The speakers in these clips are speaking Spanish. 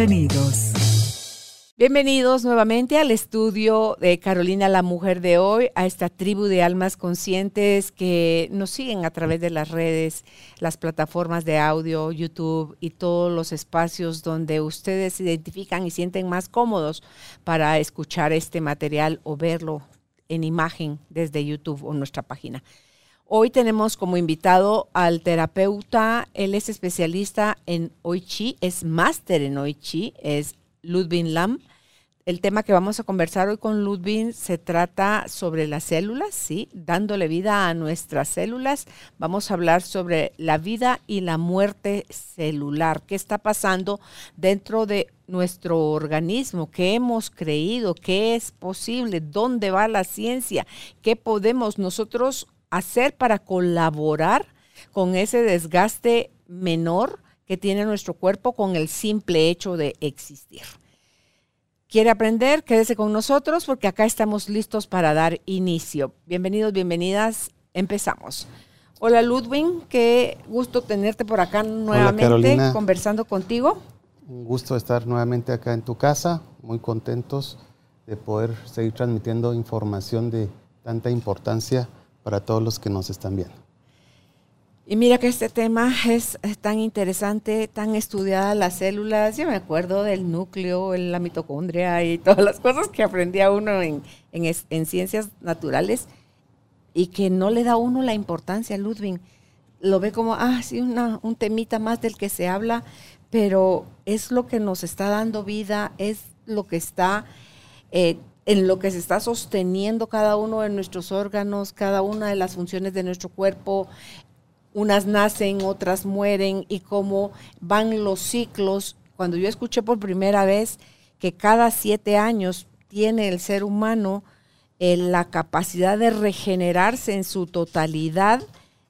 Bienvenidos. Bienvenidos nuevamente al estudio de Carolina la Mujer de hoy, a esta tribu de almas conscientes que nos siguen a través de las redes, las plataformas de audio, YouTube y todos los espacios donde ustedes se identifican y sienten más cómodos para escuchar este material o verlo en imagen desde YouTube o nuestra página. Hoy tenemos como invitado al terapeuta, él es especialista en Oichi, es máster en Oichi, es Ludwig Lam. El tema que vamos a conversar hoy con Ludwig se trata sobre las células, ¿sí? Dándole vida a nuestras células. Vamos a hablar sobre la vida y la muerte celular. ¿Qué está pasando dentro de nuestro organismo? ¿Qué hemos creído? ¿Qué es posible? ¿Dónde va la ciencia? ¿Qué podemos nosotros hacer para colaborar con ese desgaste menor que tiene nuestro cuerpo con el simple hecho de existir? quiere aprender, quédese con nosotros porque acá estamos listos para dar inicio. Bienvenidos, bienvenidas, empezamos. Hola Ludwig, qué gusto tenerte por acá nuevamente conversando contigo. Un gusto estar nuevamente acá en tu casa, muy contentos de poder seguir transmitiendo información de tanta importancia para todos los que nos están viendo. Y mira que este tema es, tan interesante, tan estudiada las células. Yo me acuerdo del núcleo, la mitocondria y todas las cosas que aprendía uno en, ciencias naturales y que no le da uno la importancia, Ludwig. Lo ve como, ah, sí, un temita más del que se habla, pero es lo que nos está dando vida, es lo que está, eh, en lo que se está sosteniendo cada uno de nuestros órganos, cada una de las funciones de nuestro cuerpo, unas nacen, otras mueren y cómo van los ciclos. Cuando yo escuché por primera vez que cada siete años tiene el ser humano eh, la capacidad de regenerarse en su totalidad,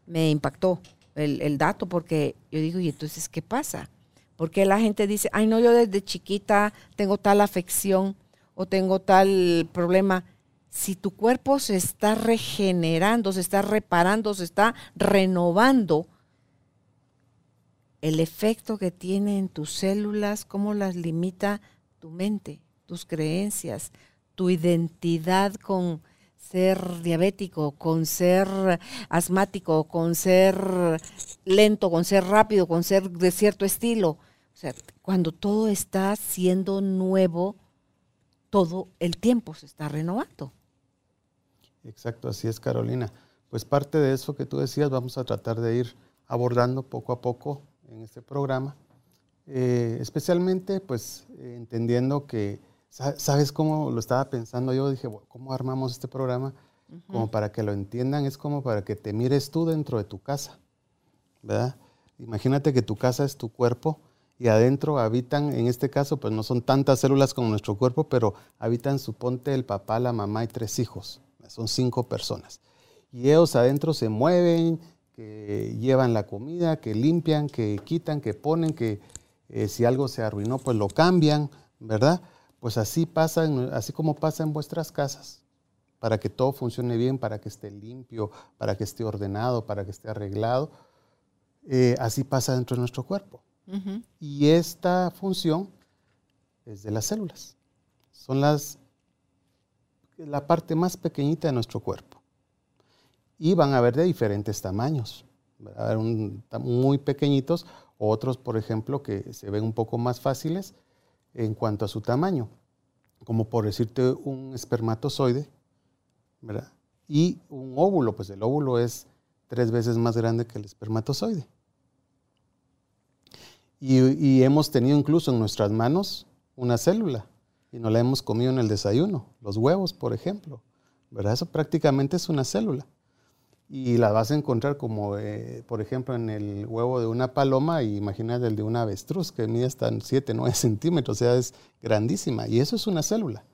me impactó el, el, dato porque yo digo, ¿y entonces qué pasa? Porque la gente dice, ay no, yo desde chiquita tengo tal afección o tengo tal problema si tu cuerpo se está regenerando, se está reparando, se está renovando, el efecto que tiene en tus células, cómo las limita tu mente, tus creencias, tu identidad con ser diabético, con ser asmático, con ser lento, con ser rápido, con ser de cierto estilo. O sea, cuando todo está siendo nuevo, todo el tiempo se está renovando. Exacto, así es Carolina. Pues parte de eso que tú decías vamos a tratar de ir abordando poco a poco en este programa, eh, especialmente pues entendiendo que, ¿sabes cómo lo estaba pensando yo? Dije, ¿cómo armamos este programa? Como para que lo entiendan, es como para que te mires tú dentro de tu casa, ¿verdad? Imagínate que tu casa es tu cuerpo y adentro habitan, en este caso, pues no son tantas células como nuestro cuerpo, pero habitan, suponte, el papá, la mamá y tres hijos son cinco personas. Y ellos adentro se mueven, que llevan la comida, que limpian, que quitan, que ponen, que eh, si algo se arruinó, pues lo cambian, ¿verdad? Pues así pasa, así como pasa en vuestras casas, para que todo funcione bien, para que esté limpio, para que esté ordenado, para que esté arreglado. Eh, así pasa dentro de nuestro cuerpo. Y esta función es de las células. Son las la parte más pequeñita de nuestro cuerpo. Y van a haber de diferentes tamaños. Van a haber muy pequeñitos, otros, por ejemplo, que se ven un poco más fáciles en cuanto a su tamaño, como por decirte un espermatozoide, ¿verdad? Y un óvulo, pues el óvulo es tres veces más grande que el espermatozoide. Y, y hemos tenido incluso en nuestras manos una célula, y no la hemos comido en el desayuno. Los huevos, por ejemplo. ¿verdad? Eso prácticamente es una célula. y la vas a encontrar como, eh, por ejemplo, en el huevo de una paloma, y imagínate el de una avestruz, que mide hasta 7, 9 centímetros, o sea, es grandísima. Y eso es una célula.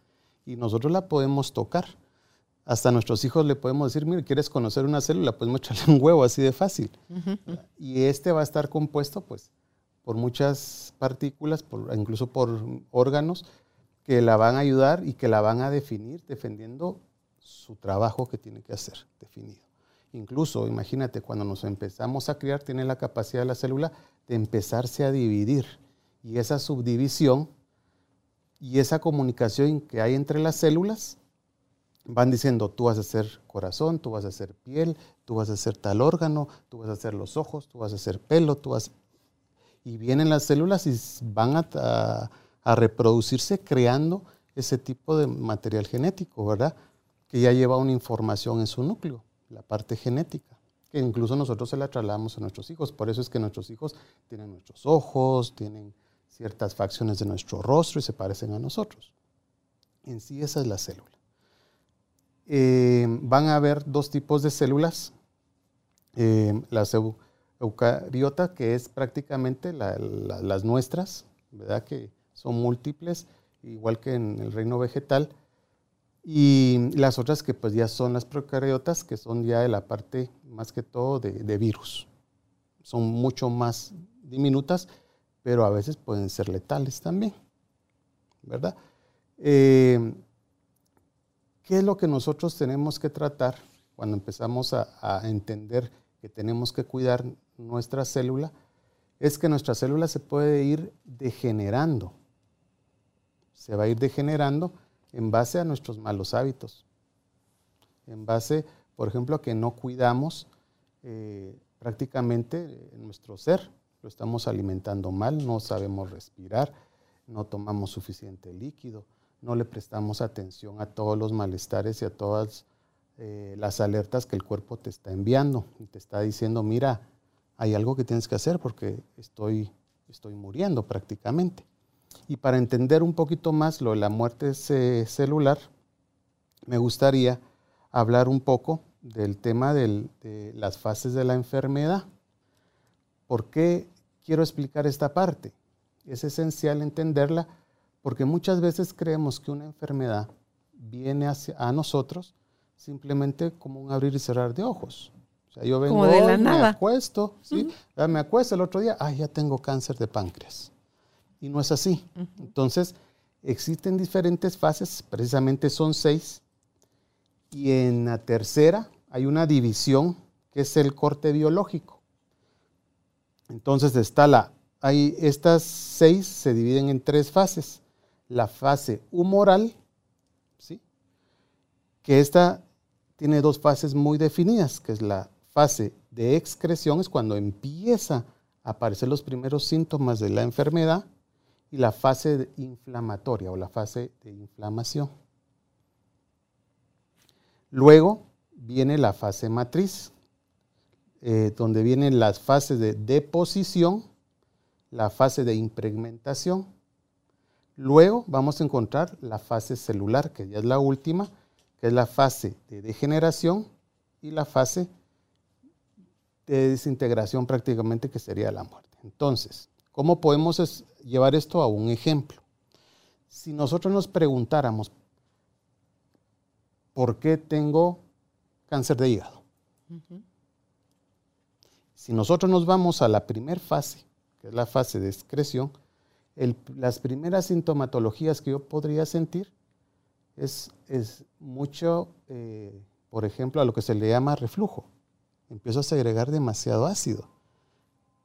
Y nosotros la podemos tocar. Hasta a nuestros hijos le podemos decir, mire, ¿quieres conocer una célula? Pues muéstrale un huevo así de fácil. Y este va a estar compuesto, pues, por muchas partículas, incluso por órganos, que la van a ayudar y que la van a definir, defendiendo su trabajo que tiene que hacer, definido. Incluso, imagínate, cuando nos empezamos a criar, tiene la capacidad de la célula de empezarse a dividir. Y esa subdivisión y esa comunicación que hay entre las células van diciendo, tú vas a ser corazón, tú vas a ser piel, tú vas a ser tal órgano, tú vas a ser los ojos, tú vas a ser pelo, tú vas... Y vienen las células y van a, a reproducirse creando ese tipo de material genético, ¿verdad? Que ya lleva una información en su núcleo la parte genética, que incluso nosotros se la trasladamos a nuestros hijos. Por eso es que nuestros hijos tienen nuestros ojos, tienen ciertas facciones de nuestro rostro y se parecen a nosotros. En sí esa es la célula. Eh, van a haber dos tipos de células. Eh, las eucariotas, que es prácticamente las nuestras, ¿verdad? que son múltiples, igual que en el reino vegetal, y las otras que pues ya son las procariotas, que son ya de la parte más que todo de, virus. Son mucho más diminutas, pero a veces pueden ser letales también, ¿verdad? Eh, ¿Qué es lo que nosotros tenemos que tratar cuando empezamos a, entender que tenemos que cuidar nuestra célula? Es que nuestra célula se puede ir degenerando. Se va a ir degenerando en base a nuestros malos hábitos, en base, por ejemplo, a que no cuidamos eh, prácticamente nuestro ser, lo estamos alimentando mal, no sabemos respirar, no tomamos suficiente líquido, no le prestamos atención a todos los malestares y a todas eh, las alertas que el cuerpo te está enviando y te está diciendo, mira, hay algo que tienes que hacer porque estoy, estoy muriendo prácticamente. Y para entender un poquito más lo de la muerte celular, me gustaría hablar un poco del tema de las fases de la enfermedad. ¿Por qué quiero explicar esta parte? Es esencial entenderla porque muchas veces creemos que una enfermedad viene a nosotros simplemente como un abrir y cerrar de ojos. Yo vengo de la me acuesto, ¿sí? me acuesto el otro día, ay, ya tengo cáncer de páncreas y no es así. Entonces, existen diferentes fases, precisamente son seis, y en la tercera hay una división que es el corte biológico. Entonces está la, hay, estas seis se dividen en tres fases. La fase humoral, ¿sí? que esta tiene dos fases muy definidas, que es la fase de excreción, es cuando empieza a aparecer los primeros síntomas de la enfermedad, y la fase inflamatoria o la fase de inflamación. Luego viene la fase matriz, eh, donde vienen las fases de deposición, la fase de impregmentación. Luego vamos a encontrar la fase celular, que ya es la última, que es la fase de degeneración y la fase de desintegración prácticamente, que sería la muerte. Entonces, ¿cómo podemos llevar esto a un ejemplo. Si nosotros nos preguntáramos, ¿por qué tengo cáncer de hígado? Si nosotros nos vamos a la primera fase, que es la fase de excreción, las primeras sintomatologías que yo podría sentir es, es mucho, eh, por ejemplo, a lo que se le llama reflujo. Empiezo a segregar demasiado ácido.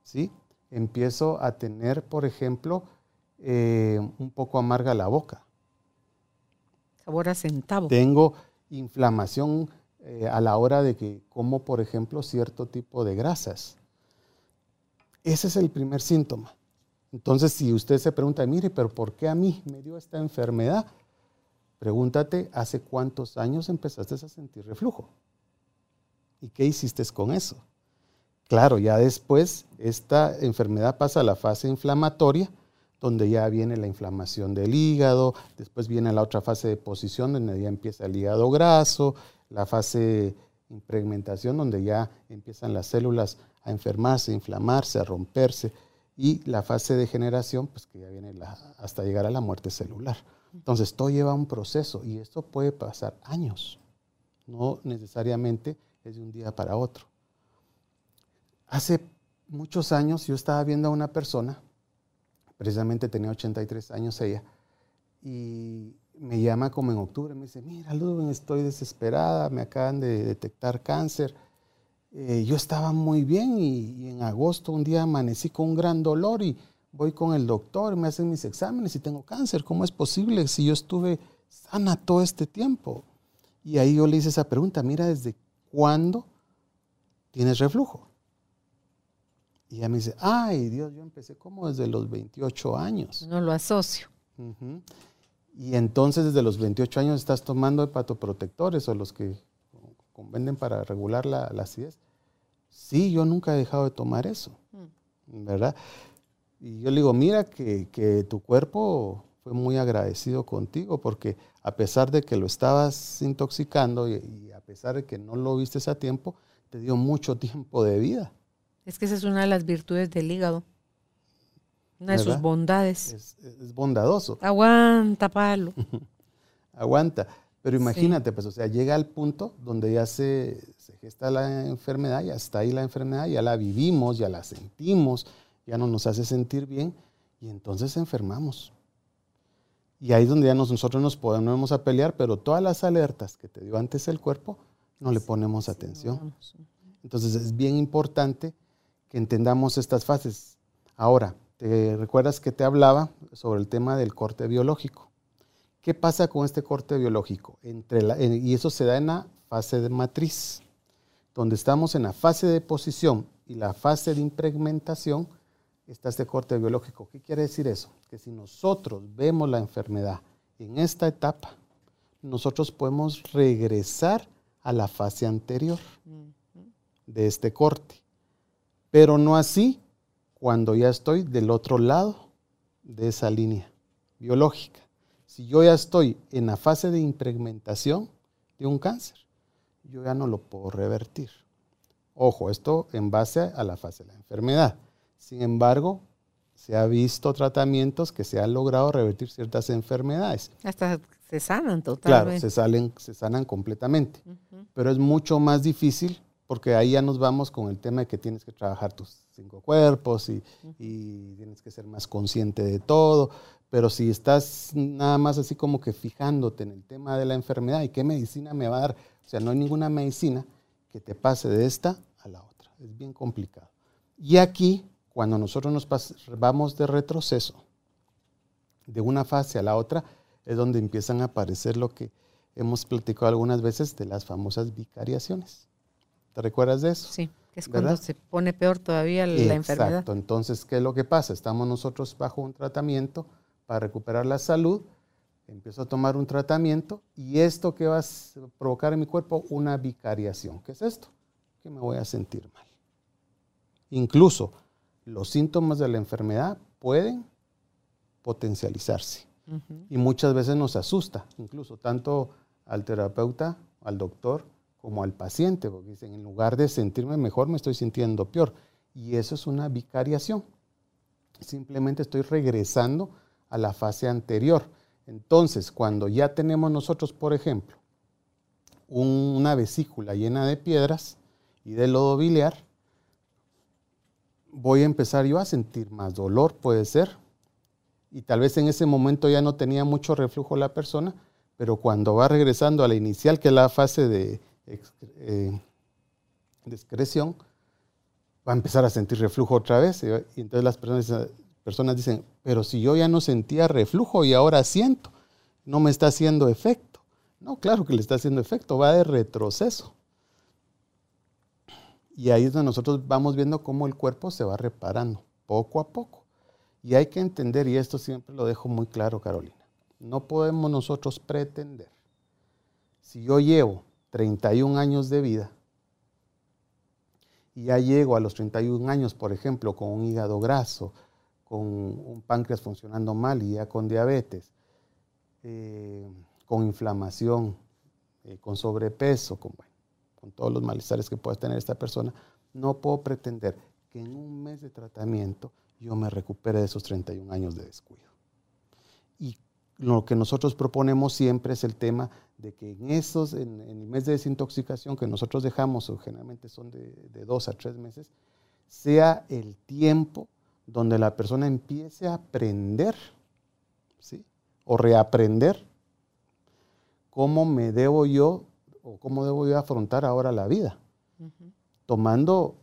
¿sí? empiezo a tener, por ejemplo, eh, un poco amarga la boca. Sabor a centavo. Tengo inflamación eh, a la hora de que como, por ejemplo, cierto tipo de grasas. Ese es el primer síntoma. Entonces, si usted se pregunta, mire, pero ¿por qué a mí me dio esta enfermedad? Pregúntate, ¿hace cuántos años empezaste a sentir reflujo? ¿Y qué hiciste con eso? Claro, ya después esta enfermedad pasa a la fase inflamatoria, donde ya viene la inflamación del hígado, después viene la otra fase de posición, donde ya empieza el hígado graso, la fase impregmentación, donde ya empiezan las células a enfermarse, a inflamarse, a romperse, y la fase de generación, pues que ya viene hasta llegar a la muerte celular. Entonces, todo lleva un proceso y esto puede pasar años, no necesariamente es de un día para otro. Hace muchos años yo estaba viendo a una persona, precisamente tenía 83 años ella, y me llama como en octubre, me dice, mira Ludwig, estoy desesperada, me acaban de detectar cáncer. Eh, yo estaba muy bien y, en agosto un día amanecí con un gran dolor y voy con el doctor, me hacen mis exámenes y tengo cáncer. ¿Cómo es posible si yo estuve sana todo este tiempo? Y ahí yo le hice esa pregunta, mira, ¿desde cuándo tienes reflujo? Y ella me dice, ay Dios, yo empecé como desde los 28 años. No lo asocio. Y entonces desde los 28 años estás tomando hepatoprotectores o los que venden para regular la, acidez. Sí, yo nunca he dejado de tomar eso, mm. ¿verdad? Y yo le digo, mira que, tu cuerpo fue muy agradecido contigo porque a pesar de que lo estabas intoxicando y, a pesar de que no lo viste a tiempo, te dio mucho tiempo de vida. Es que esa es una de las virtudes del hígado. Una de sus bondades. Es, bondadoso. Aguanta, palo. Aguanta. Pero imagínate, pues, o sea, llega al punto donde ya se, se, gesta la enfermedad, ya está ahí la enfermedad, ya la vivimos, ya la sentimos, ya no nos hace sentir bien y entonces enfermamos. Y ahí es donde ya nosotros nos podemos a pelear, pero todas las alertas que te dio antes el cuerpo, no le ponemos atención. Entonces es bien importante que entendamos estas fases. Ahora, ¿te recuerdas que te hablaba sobre el tema del corte biológico? ¿Qué pasa con este corte biológico? Entre y eso se da en la fase de matriz, donde estamos en la fase de posición y la fase de impregmentación, está este corte biológico. ¿Qué quiere decir eso? Que si nosotros vemos la enfermedad en esta etapa, nosotros podemos regresar a la fase anterior de este corte. Pero no así cuando ya estoy del otro lado de esa línea biológica. Si yo ya estoy en la fase de impregmentación de un cáncer, yo ya no lo puedo revertir. Ojo, esto en base a la fase de la enfermedad. Sin embargo, se ha visto tratamientos que se han logrado revertir ciertas enfermedades. Hasta se sanan totalmente. Claro, se, salen, se sanan completamente. Pero es mucho más difícil porque ahí ya nos vamos con el tema de que tienes que trabajar tus cinco cuerpos y, tienes que ser más consciente de todo. Pero si estás nada más así como que fijándote en el tema de la enfermedad y qué medicina me va a dar, o sea, no hay ninguna medicina que te pase de esta a la otra. Es bien complicado. Y aquí, cuando nosotros nos vamos de retroceso de una fase a la otra, es donde empiezan a aparecer lo que hemos platicado algunas veces de las famosas vicariaciones. ¿Te recuerdas de eso? Sí, que es cuando se pone peor todavía la enfermedad. Exacto, entonces, ¿qué es lo que pasa? Estamos nosotros bajo un tratamiento para recuperar la salud, empiezo a tomar un tratamiento y esto que va a provocar en mi cuerpo una vicariación. ¿Qué es esto? Que me voy a sentir mal. Incluso los síntomas de la enfermedad pueden potencializarse y muchas veces nos asusta, incluso tanto al terapeuta, al doctor, como al paciente, porque dicen, en lugar de sentirme mejor, me estoy sintiendo peor. Y eso es una vicariación. Simplemente estoy regresando a la fase anterior. Entonces, cuando ya tenemos nosotros, por ejemplo, una vesícula llena de piedras y de lodo biliar, voy a empezar yo a sentir más dolor, puede ser. Y tal vez en ese momento ya no tenía mucho reflujo la persona, pero cuando va regresando a la inicial, que es la fase de, eh, excreción, va a empezar a sentir reflujo otra vez. Y entonces las personas, personas dicen, pero si yo ya no sentía reflujo y ahora siento, no me está haciendo efecto. No, claro que le está haciendo efecto, va de retroceso. Y ahí es donde nosotros vamos viendo cómo el cuerpo se va reparando, poco a poco. Y hay que entender, y esto siempre lo dejo muy claro, Carolina, no podemos nosotros pretender, si yo llevo 31 años de vida y ya llego a los 31 años, por ejemplo, con un hígado graso, con un páncreas funcionando mal y ya con diabetes, eh, con inflamación, eh, con sobrepeso, con, con todos los malestares que pueda tener esta persona, no puedo pretender que en un mes de tratamiento yo me recupere de esos 31 años de descuido. Y lo que nosotros proponemos siempre es el tema de que en, esos, en, el mes de desintoxicación que nosotros dejamos, generalmente son de, de dos a tres meses, sea el tiempo donde la persona empiece a aprender, ¿sí? O reaprender cómo me debo yo o cómo debo yo afrontar ahora la vida, tomando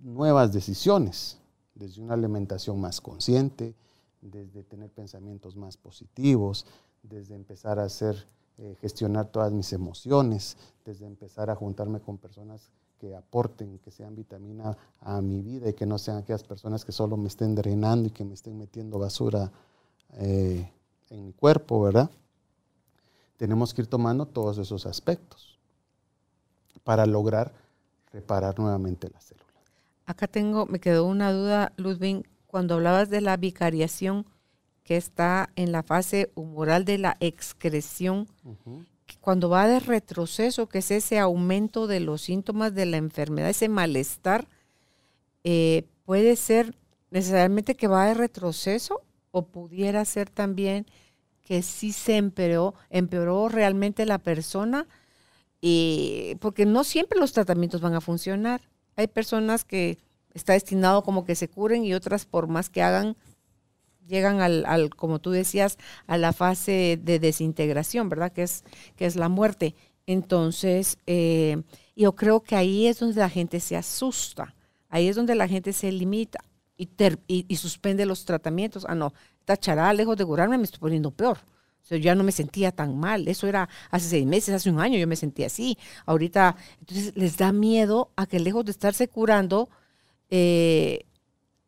nuevas decisiones, desde una alimentación más consciente, desde tener pensamientos más positivos, desde empezar a hacer, eh, gestionar todas mis emociones, desde empezar a juntarme con personas que aporten, que sean vitamina a mi vida y que no sean aquellas personas que solo me estén drenando y que me estén metiendo basura eh, en mi cuerpo, ¿verdad? Tenemos que ir tomando todos esos aspectos para lograr reparar nuevamente la célula. Acá tengo, me quedó una duda, Ludwig, cuando hablabas de la vicariación que está en la fase humoral de la excreción, cuando va de retroceso, que es ese aumento de los síntomas de la enfermedad, ese malestar, eh, puede ser necesariamente que va de retroceso o pudiera ser también que sí se empeoró, empeoró realmente la persona, y, porque no siempre los tratamientos van a funcionar. Hay personas que está destinado como que se curen y otras por más que hagan llegan al, como tú decías, a la fase de desintegración, ¿verdad? Que es, que es la muerte. Entonces, eh, yo creo que ahí es donde la gente se asusta, ahí es donde la gente se limita y, y, suspende los tratamientos. Ah, no, esta charada, lejos de curarme, me estoy poniendo peor. O sea, ya no me sentía tan mal. Eso era hace seis meses, hace un año yo me sentía así. Ahorita, entonces les da miedo a que lejos de estarse curando, eh,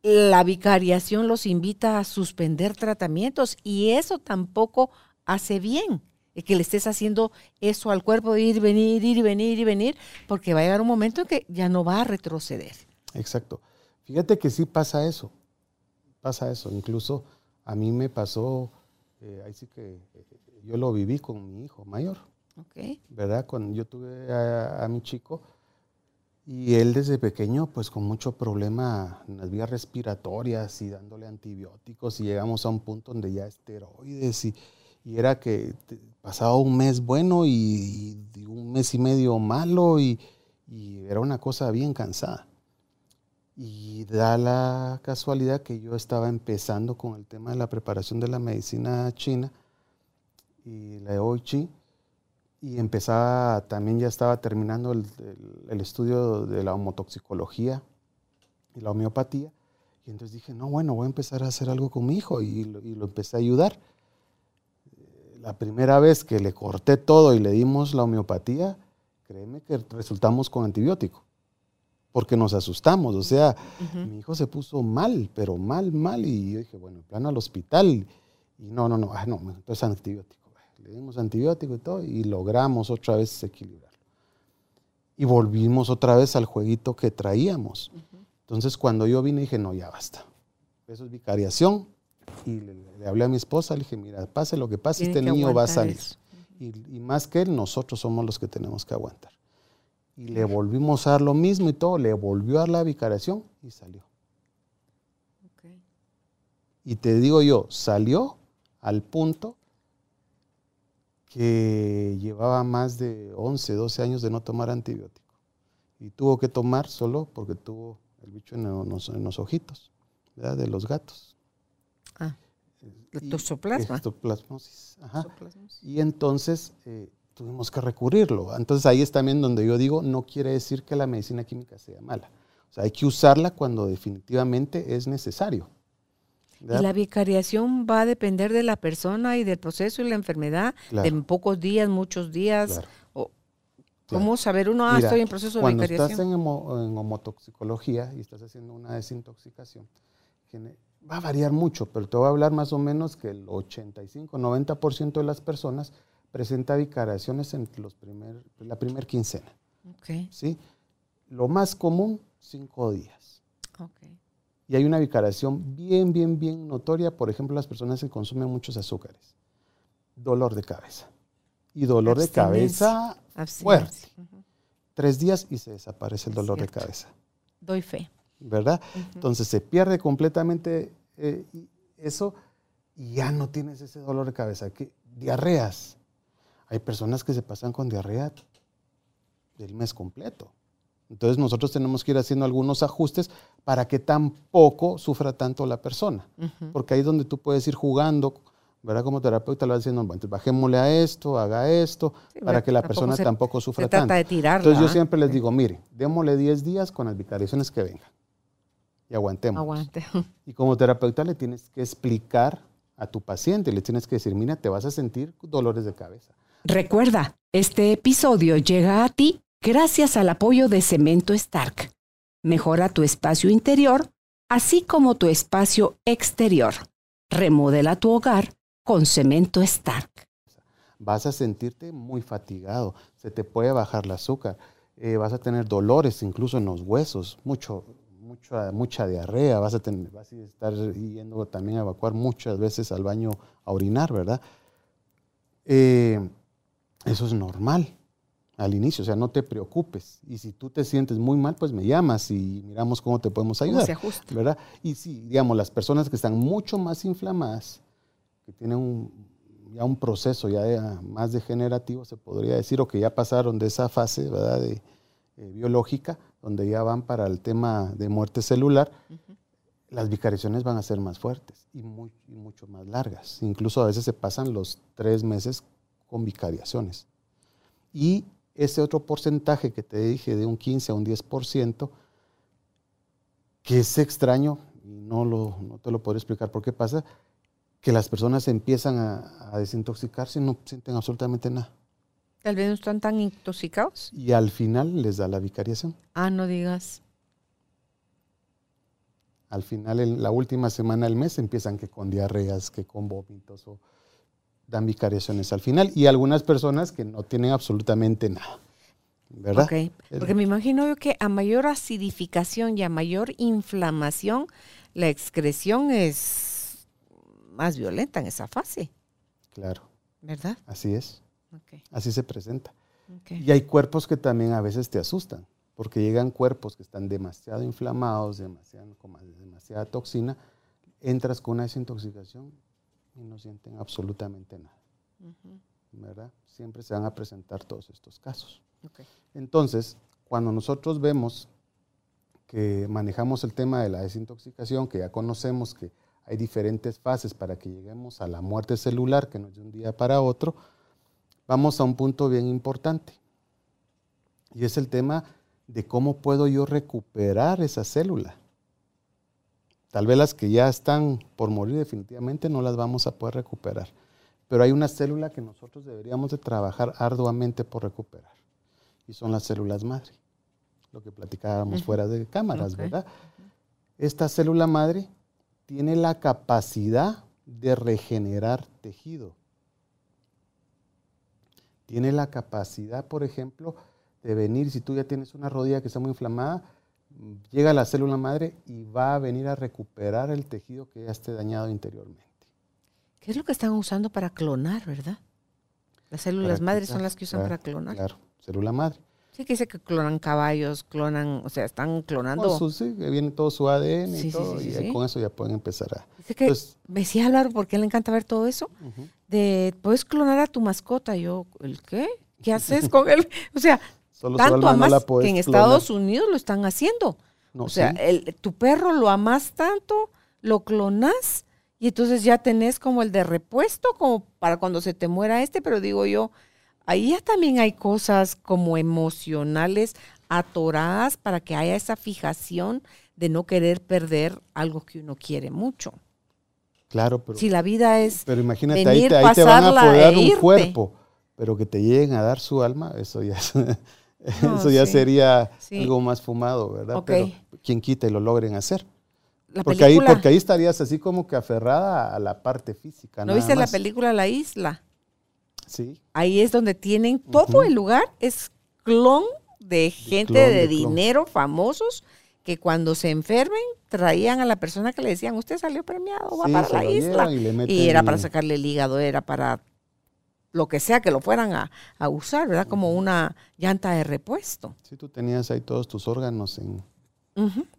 la vicariación los invita a suspender tratamientos y eso tampoco hace bien. Que le estés haciendo eso al cuerpo ir, venir, ir, venir, y venir, porque va a llegar un momento en que ya no va a retroceder. Exacto. Fíjate que sí pasa eso. Pasa eso. Incluso a mí me pasó, eh, ahí sí que eh, yo lo viví con mi hijo mayor. Okay. ¿Verdad? Cuando yo tuve a mi chico, y él desde pequeño, pues con mucho problema en las vías respiratorias y dándole antibióticos y llegamos a un punto donde ya esteroides y, y era que pasaba un mes bueno y, un mes y medio malo y, y, era una cosa bien cansada. Y da la casualidad que yo estaba empezando con el tema de la preparación de la medicina china y la Oichi y empezaba, también ya estaba terminando el, estudio de la homotoxicología y la homeopatía. Y entonces dije, no, bueno, voy a empezar a hacer algo con mi hijo y lo, y lo empecé a ayudar. La primera vez que le corté todo y le dimos la homeopatía, créeme que resultamos con antibiótico, porque nos asustamos. O sea, mi hijo se puso mal, pero mal, mal. Y yo dije, bueno, en plano al hospital. Y no, no, no, ah, no, entonces antibiótico le dimos antibiótico y todo, y logramos otra vez equilibrarlo. Y volvimos otra vez al jueguito que traíamos. Entonces, cuando yo vine, dije, no, ya basta. Eso es vicariación. Y le, hablé a mi esposa, le dije, mira, pase lo que pase, este niño va a salir. Y, más que él, nosotros somos los que tenemos que aguantar. Y le volvimos a dar lo mismo y todo, le volvió a dar la vicariación y salió. Y te digo yo, salió al punto que llevaba más de 11, 12 años de no tomar antibiótico. Y tuvo que tomar solo porque tuvo el bicho en los, ojitos, ¿verdad? De los gatos. Ah, toxoplasma. Toxoplasmosis. Ajá. Y entonces eh, tuvimos que recurrirlo. Entonces ahí es también donde yo digo, no quiere decir que la medicina química sea mala. O sea, hay que usarla cuando definitivamente es necesario. Y la vicariación va a depender de la persona y del proceso y la enfermedad, de pocos días, muchos días. ¿Cómo saber uno, ah, estoy en proceso de vicariación? Cuando estás en, homotoxicología y estás haciendo una desintoxicación, va a variar mucho, pero te voy a hablar más o menos que el 85-90% de las personas presenta vicariaciones en los primer, la primera quincena. Okay. ¿sí? Lo más común, cinco días. Okay. Y hay una vicariación bien, bien, bien notoria, por ejemplo, las personas que consumen muchos azúcares. Dolor de cabeza. Y dolor de cabeza fuerte. tres días y se desaparece el dolor de cabeza. Doy fe. ¿Verdad? Entonces se pierde completamente eh, eso y ya no tienes ese dolor de cabeza. Diarreas. Hay personas que se pasan con diarrea del mes completo. Entonces nosotros tenemos que ir haciendo algunos ajustes para que tampoco sufra tanto la persona. Porque ahí es donde tú puedes ir jugando, ¿verdad? Como terapeuta le vas diciendo, bueno, bajémosle a esto, haga esto, para que la persona tampoco sufra se trata tanto. de tirarla. Entonces yo siempre les digo, mire, démosle 10 días con las vicariaciones que vengan. Y aguantemos. Aguante. Y como terapeuta le tienes que explicar a tu paciente, le tienes que decir, mira, te vas a sentir dolores de cabeza. Recuerda, este episodio llega a ti gracias al apoyo de Cemento Stark. Mejora tu espacio interior, así como tu espacio exterior. Remodela tu hogar con Cemento Stark. Vas a sentirte muy fatigado, se te puede bajar el azúcar, eh, vas a tener dolores incluso en los huesos, mucho, mucha, mucha diarrea, vas a, tener, vas a estar yendo también a evacuar muchas veces al baño a orinar, ¿verdad? Eh, eso es normal al inicio, o sea, no te preocupes. Y si tú te sientes muy mal, pues me llamas y miramos cómo te podemos ayudar. se ajusta? ¿verdad? Y sí, digamos, las personas que están mucho más inflamadas, que tienen un, ya un proceso ya más degenerativo, se podría decir, o que ya pasaron de esa fase ¿verdad? De, eh, biológica, donde ya van para el tema de muerte celular, las vicariaciones van a ser más fuertes y, muy, y mucho más largas. Incluso a veces se pasan los tres meses con vicariaciones. Y ese otro porcentaje que te dije de un 15 a un 10%, que es extraño, y no, lo, no te lo puedo explicar por qué pasa, que las personas empiezan a, a desintoxicarse y no sienten absolutamente nada. Tal vez no están tan intoxicados. Y al final les da la vicariación. Ah, no digas. Al final, en la última semana del mes, empiezan que con diarreas, que con vómitos o dan vicariaciones al final. Y algunas personas que no tienen absolutamente nada. ¿Verdad? Ok, porque me imagino yo que a mayor acidificación y a mayor inflamación, la excreción es más violenta en esa fase. Claro. ¿Verdad? Así es. Okay. Así se presenta. Okay. Y hay cuerpos que también a veces te asustan, porque llegan cuerpos que están demasiado inflamados, demasiado, con demasiada toxina, entras con una desintoxicación y no sienten absolutamente nada. Uh -huh. ¿Verdad? Siempre se van a presentar todos estos casos. Okay. Entonces, cuando nosotros vemos que manejamos el tema de la desintoxicación, que ya conocemos que hay diferentes fases para que lleguemos a la muerte celular, que no es de un día para otro, vamos a un punto bien importante. Y es el tema de cómo puedo yo recuperar esa célula. Tal vez las que ya están por morir definitivamente no las vamos a poder recuperar. Pero hay una célula que nosotros deberíamos de trabajar arduamente por recuperar. Y son las células madre. Lo que platicábamos uh -huh. fuera de cámaras, okay. ¿verdad? Esta célula madre tiene la capacidad de regenerar tejido. Tiene la capacidad, por ejemplo, de venir, si tú ya tienes una rodilla que está muy inflamada, llega la célula madre y va a venir a recuperar el tejido que ya esté dañado interiormente. ¿Qué es lo que están usando para clonar, verdad? Las células Para madres quitar, son las que usan claro, para clonar. Claro, célula madre. Sí, que dice que clonan caballos, clonan, o sea, están clonando. Con su- sí, que viene todo su ADN Sí, y todo, sí, y sí, con eso ya pueden empezar a... Dice que, Entonces, me decía Álvaro, porque a él le encanta ver todo eso, de, puedes clonar a tu mascota. Yo, ¿el qué? ¿Qué haces con él? O sea, Solo tanto alma no amas la que en clonar. Estados Unidos lo están haciendo. No, o sea, sí. el, tu perro lo amas tanto, lo clonas y entonces ya tenés como el de repuesto, como para cuando se te muera este, pero digo yo, ahí ya también hay cosas como emocionales atoradas para que haya esa fijación de no querer perder algo que uno quiere mucho. Claro, pero, Si la vida es pero imagínate, ahí te, ahí te van a pasarla apoderar e un cuerpo, pero que te lleguen a dar su alma, eso ya, es- No, eso ya sí, sería sí. algo más fumado, ¿verdad? Pero quien quita y lo logren hacer. la Porque ahí, porque ahí estarías así como que aferrada a la parte física. ¿No viste la película La Isla? Sí, Ahí es donde tienen todo el lugar, es clon de gente clon, de, de clon. dinero famosos que cuando se enfermen traían a la persona que le decían, usted salió premiado, va Sí, para la isla. y Y, era para sacarle el hígado, era para lo que sea que lo fueran a, usar, ¿verdad? Como una llanta de repuesto. Sí, tú tenías ahí todos tus órganos en...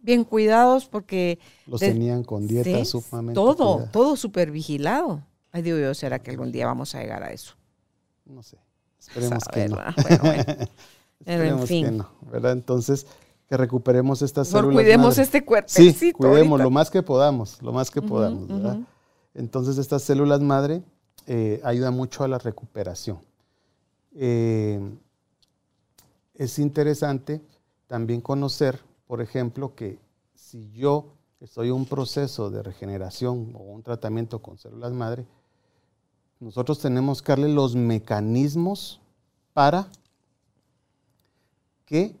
Bien cuidados porque... Los tenían con dieta sumamente Todo, todo súper vigilado. Ay, digo yo, ¿será que algún día vamos a llegar a eso? No sé. Esperemos que no. Bueno, bueno. Esperemos que no, ¿verdad? Entonces, que recuperemos estas Por células cuidemos este cuerpo. Sí, cuidemos lo más que podamos, lo más que podamos, ¿verdad? Entonces, estas células madre eh, ayudan mucho a la recuperación. Eh, es interesante también conocer, por ejemplo, que si yo estoy en un proceso de regeneración o un tratamiento con células madre, nosotros tenemos que darle los mecanismos para que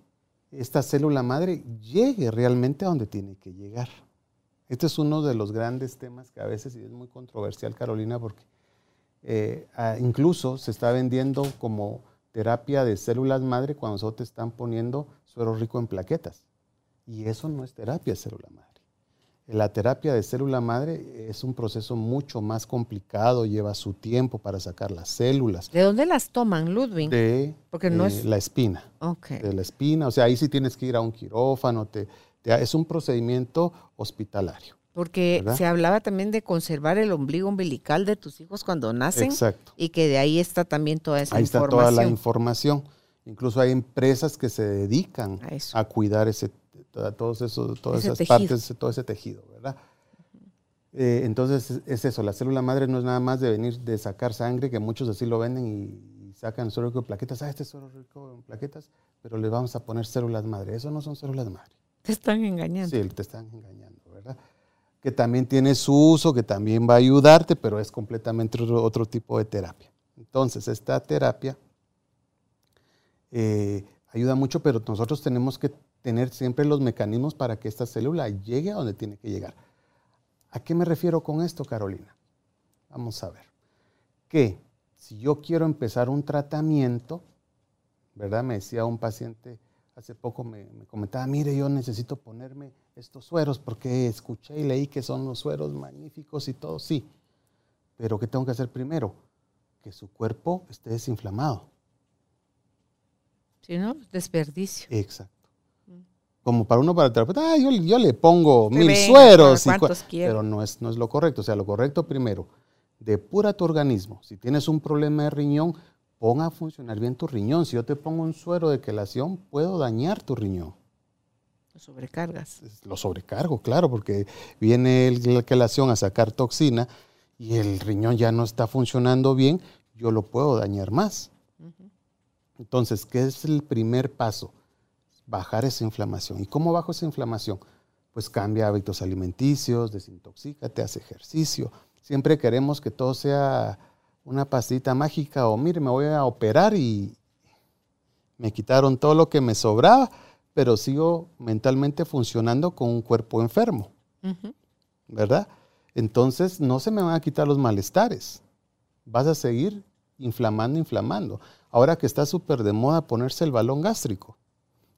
esta célula madre llegue realmente a donde tiene que llegar. Este es uno de los grandes temas que a veces es muy controversial, Carolina, porque eh, incluso se está vendiendo como terapia de células madre cuando solo te están poniendo suero rico en plaquetas. Y eso no es terapia de célula madre. La terapia de célula madre es un proceso mucho más complicado, lleva su tiempo para sacar las células. ¿De dónde las toman, Ludwig? De Porque no eh, la espina. De la espina, o sea, ahí sí tienes que ir a un quirófano, te, es un procedimiento hospitalario. Porque se hablaba también de conservar el ombligo umbilical de tus hijos cuando nacen. Exacto. Y que de ahí está también toda esa información. Ahí está toda la información. Incluso hay empresas que se dedican a, a cuidar ese todos esos, todas esas partes, todo ese tejido, ¿verdad? Eh, entonces es eso, la célula madre no es nada más de venir de sacar sangre, que muchos así lo venden y, sacan suero rico de plaquetas, ah, este es suero rico en plaquetas, pero le vamos a poner células madre. Eso no son células madre. Te están engañando. Sí, te están engañando, ¿verdad? Que también tiene su uso, que también va a ayudarte, pero es completamente otro, tipo de terapia. Entonces, esta terapia eh, ayuda mucho, pero nosotros tenemos que tener siempre los mecanismos para que esta célula llegue a donde tiene que llegar. ¿A qué me refiero con esto, Carolina? Vamos a ver. Que si yo quiero empezar un tratamiento, ¿verdad? Me decía un paciente hace poco, me, comentaba, mire, yo necesito ponerme estos sueros porque escuché y leí que son los sueros magníficos y todo, sí. Pero ¿qué tengo que hacer primero? Que su cuerpo esté desinflamado. Si no, desperdicio. Exacto como para uno para el terapeuta, ah, yo, le pongo mil sueros, pero no es, no es lo correcto. O sea, lo correcto primero, depura tu organismo. Si tienes un problema de riñón, ponga a funcionar bien tu riñón. Si yo te pongo un suero de quelación, puedo dañar tu riñón. Lo sobrecargas. Lo sobrecargo, claro, porque viene la quelación a sacar toxina y el riñón ya no está funcionando bien, yo lo puedo dañar más. Entonces, ¿qué es el primer paso? bajar esa inflamación. ¿Y cómo bajo esa inflamación? Pues cambia hábitos alimenticios, desintoxícate, hace ejercicio. Siempre queremos que todo sea una pastita mágica o mire, me voy a operar y me quitaron todo lo que me sobraba, pero sigo mentalmente funcionando con un cuerpo enfermo. ¿Verdad? Entonces no se me van a quitar los malestares. Vas a seguir inflamando, inflamando. Ahora que está súper de moda ponerse el balón gástrico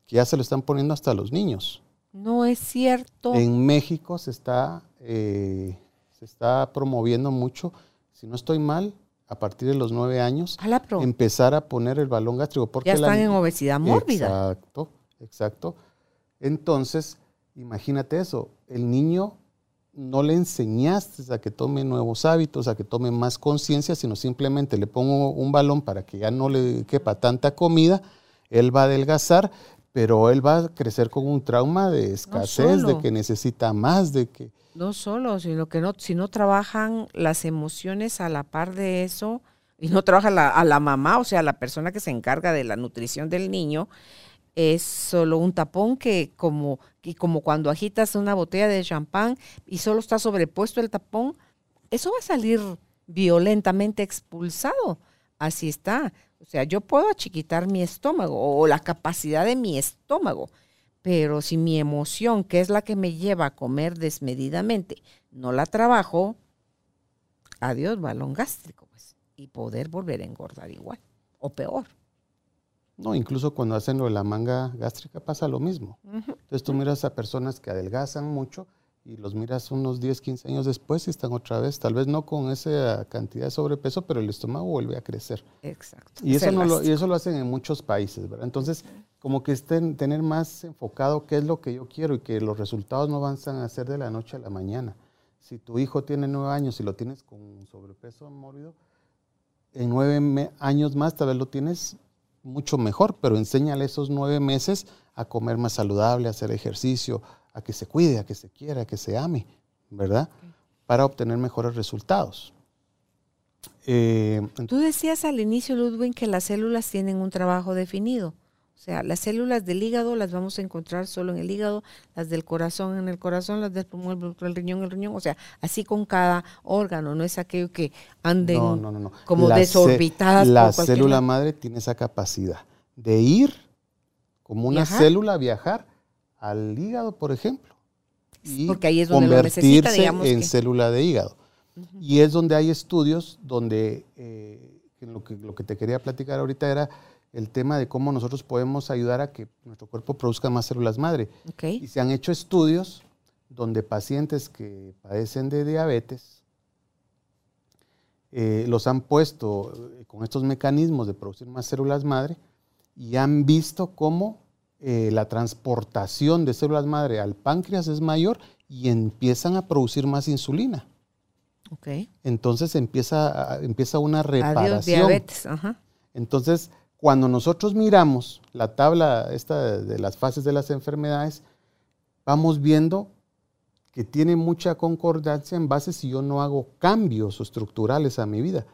que ya se lo están poniendo hasta los niños. No es cierto. En México se está, eh, se está promoviendo mucho, si no estoy mal, a partir de los nueve años, empezar a poner el balón gástrico. Porque ya están en obesidad mórbida. Exacto, exacto. Entonces, imagínate eso, el niño no le enseñaste a que tome nuevos hábitos, a que tome más conciencia, sino simplemente le pongo un balón para que ya no le quepa tanta comida, él va a adelgazar, pero él va a crecer con un trauma de escasez, de que necesita más, de que... No solo, sino que no, si no trabajan las emociones a la par de eso, y no trabaja a la mamá, o sea, la persona que se encarga de la nutrición del niño, es solo un tapón que como, y como cuando agitas una botella de champán y solo está sobrepuesto el tapón, eso va a salir violentamente expulsado. Así está. O sea, yo puedo achiquitar mi estómago o la capacidad de mi estómago, pero si mi emoción, que es la que me lleva a comer desmedidamente, no la trabajo, adiós balón gástrico, pues, y poder volver a engordar igual, o peor. No, incluso cuando hacen lo de la manga gástrica pasa lo mismo. Entonces tú miras a personas que adelgazan mucho y los miras unos 10, 15 años después y están otra vez, tal vez no con esa cantidad de sobrepeso, pero el estómago vuelve a crecer. Exacto. Y eso, no lo, y eso lo hacen en muchos países, ¿verdad? Entonces, como que estén, tener más enfocado qué es lo que yo quiero y que los resultados no van a ser de la noche a la mañana. Si tu hijo tiene nueve años y lo tienes con sobrepeso mórbido, en nueve años más tal vez lo tienes mucho mejor, pero enséñale esos nueve meses a comer más saludable, a hacer ejercicio, a que se cuide, a que se quiera, a que se ame, ¿verdad? Para obtener mejores resultados. Eh, Tú decías al inicio, Ludwig, que las células tienen un trabajo definido. O sea, las células del hígado las vamos a encontrar solo en el hígado, las del corazón en el corazón, las del pulmón, el riñón en el riñón. O sea, así con cada órgano, no es aquello que anden como desorbitadas. La célula madre tiene esa capacidad de ir como una célula, viajar al hígado, por ejemplo. Y Porque ahí es donde convertirse en célula de hígado. Y es donde hay estudios donde eh, lo, que, lo que te quería platicar ahorita era el tema de cómo nosotros podemos ayudar a que nuestro cuerpo produzca más células madre. Y se han hecho estudios donde pacientes que padecen de diabetes eh, los han puesto eh, con estos mecanismos de producir más células madre y han visto cómo eh, la transportación de células madre al páncreas es mayor y empiezan a producir más insulina. Okay. Entonces empieza, empieza una reparación. diabetes. Entonces, cuando nosotros miramos la tabla esta de las fases de las enfermedades, vamos viendo que tiene mucha concordancia en base si yo no hago cambios estructurales a mi vida.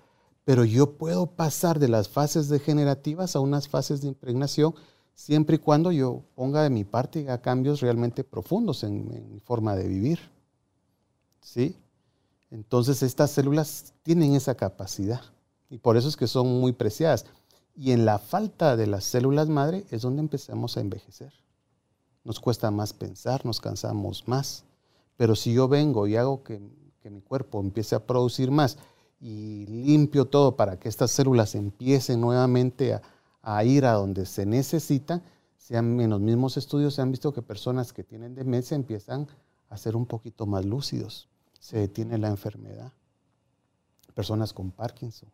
Pero yo puedo pasar de las fases degenerativas a unas fases de impregnación siempre y cuando yo ponga de mi parte haga cambios realmente profundos en, mi forma de vivir. ¿Sí? Entonces estas células tienen esa capacidad y por eso es que son muy preciadas. Y en la falta de las células madre es donde empezamos a envejecer. Nos cuesta más pensar, nos cansamos más. Pero si yo vengo y hago que, mi cuerpo empiece a producir más y limpio todo para que estas células empiecen nuevamente a, ir a donde se necesita, sean, en los mismos estudios se han visto que personas que tienen demencia empiezan a ser un poquito más lúcidos, se detiene la enfermedad. Personas con Parkinson.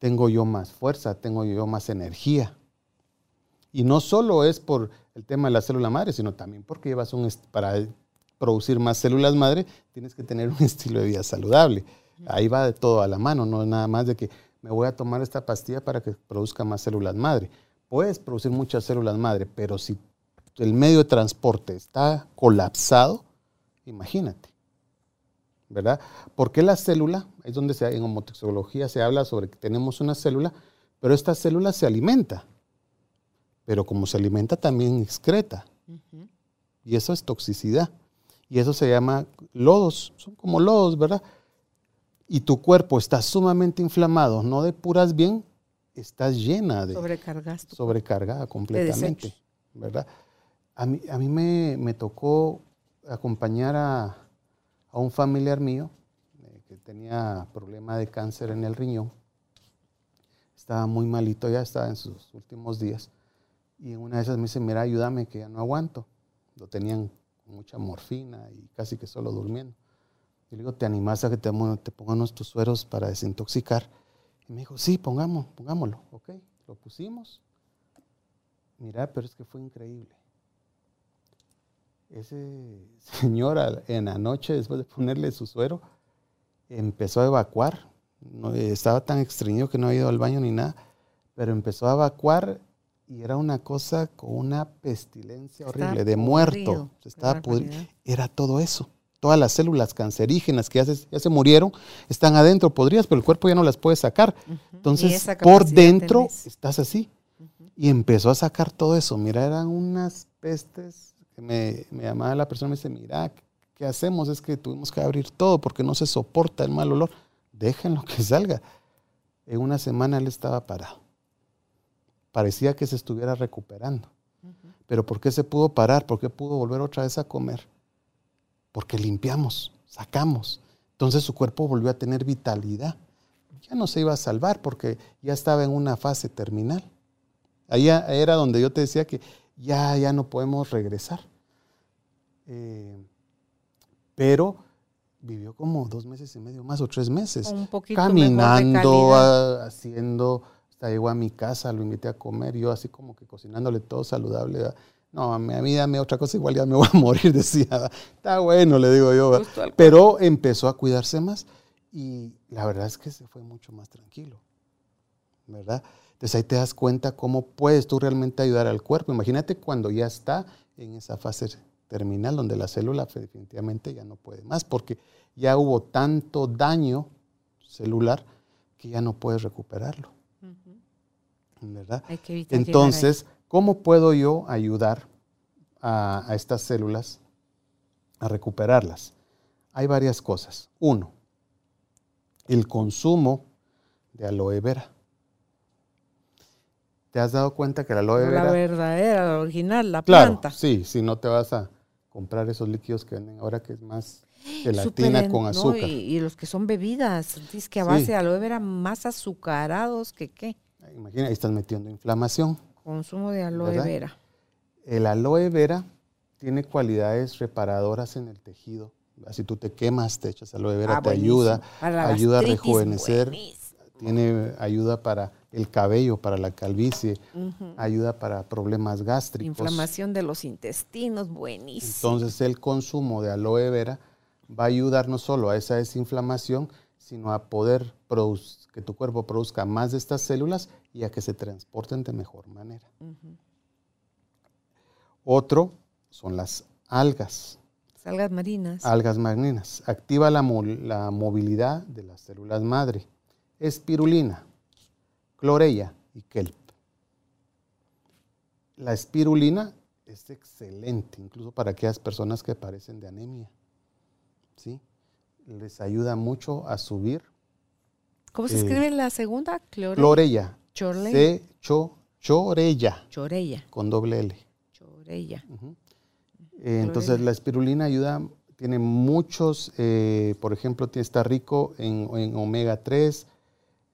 Tengo yo más fuerza, tengo yo más energía. Y no solo es por el tema de la célula madre, sino también porque llevas un, para producir más células madre, tienes que tener un estilo de vida saludable. Ahí va de todo a la mano, no es nada más de que me voy a tomar esta pastilla para que produzca más células madre. Puedes producir muchas células madre, pero si el medio de transporte está colapsado, imagínate. ¿Verdad? Porque la célula, es donde se, en homotoxicología se habla sobre que tenemos una célula, pero esta célula se alimenta. Pero como se alimenta, también excreta. Y eso es toxicidad. Y eso se llama lodos, son como lodos, ¿verdad? y tu cuerpo está sumamente inflamado, no depuras bien, estás llena de... Sobrecargaste. Sobrecargada completamente, ¿verdad? A mí, a mí me, tocó acompañar a, un familiar mío tenía problema de cáncer en el riñón. Estaba muy malito, ya estaba en sus últimos días. Y una de esas me dice, mira, ayúdame que ya no aguanto. Lo tenían con mucha morfina y casi que solo durmiendo. Y le digo, ¿te animas a que te, te pongamos tus sueros para desintoxicar? Y me dijo, sí, pongamos, pongámoslo. Ok, lo pusimos. Mira, pero es que fue increíble. Ese señor en la noche, después de ponerle su suero, empezó a evacuar. No, estaba tan estreñido que no había ido al baño ni nada, pero empezó a evacuar y era una cosa con una pestilencia horrible, de muerto. Se estaba Era todo eso todas las células cancerígenas que ya se, ya se, murieron están adentro, podrías, pero el cuerpo ya no las puede sacar. Entonces, por dentro estás así. Y empezó a sacar todo eso. Mira, eran unas pestes que me, me llamaba la persona y me dice, mira, ¿qué hacemos? Es que tuvimos que abrir todo porque no se soporta el mal olor. Déjenlo que salga. En una semana él estaba parado. Parecía que se estuviera recuperando. Pero ¿por qué se pudo parar? ¿Por qué pudo volver otra vez a comer? porque limpiamos, sacamos. Entonces su cuerpo volvió a tener vitalidad. Ya no se iba a salvar porque ya estaba en una fase terminal. Ahí era donde yo te decía que ya, ya no podemos regresar. Eh, Pero vivió como dos meses y medio más o tres meses. Un poquito caminando, haciendo, hasta llegó a mi casa, lo invité a comer, yo así como que cocinándole todo saludable. No, a mí dame otra cosa, igual ya me voy a morir, decía. Está bueno, le digo yo. Pero empezó a cuidarse más y la verdad es que se fue mucho más tranquilo. ¿Verdad? Entonces ahí te das cuenta cómo puedes tú realmente ayudar al cuerpo. Imagínate cuando ya está en esa fase terminal donde la célula definitivamente ya no puede más porque ya hubo tanto daño celular que ya no puedes recuperarlo. ¿Verdad? Entonces, ¿cómo puedo yo ayudar a, a estas células a recuperarlas? Hay varias cosas. Uno, el consumo de aloe vera. ¿Te has dado cuenta que la aloe vera... La verdadera, la original, la claro, planta. Sí, si no te vas a comprar esos líquidos que venden ahora que es más gelatina con azúcar. y, los que son bebidas, dices que a base de aloe vera más azucarados que qué. Imagina, ahí estás metiendo inflamación. Consumo de aloe vera. El aloe vera tiene cualidades reparadoras en el tejido. Si tú te quemas, te echas aloe vera, ah, te ayuda, ayuda a rejuvenecer, tiene ayuda para el cabello, para la calvicie, ayuda para problemas gástricos. Inflamación de los intestinos, buenísimo. Entonces el consumo de aloe vera va a ayudar no solo a esa desinflamación, sino a poder que tu cuerpo produzca más de estas células y a que se transporten de mejor manera. Otro son las algas. algas marinas. Algas marinas. Activa la, la movilidad de las células madre. Espirulina clorella y kelp. La espirulina es excelente, incluso para aquellas personas que padecen de anemia. ¿sí? Les ayuda mucho a subir. ¿Cómo se escribe la segunda? Clorella. Chorle. cho, chorella. Chorella. Con doble L. Chorella. Eh, entonces la espirulina ayuda, tiene muchos, eh, por ejemplo, está rico en, en omega 3,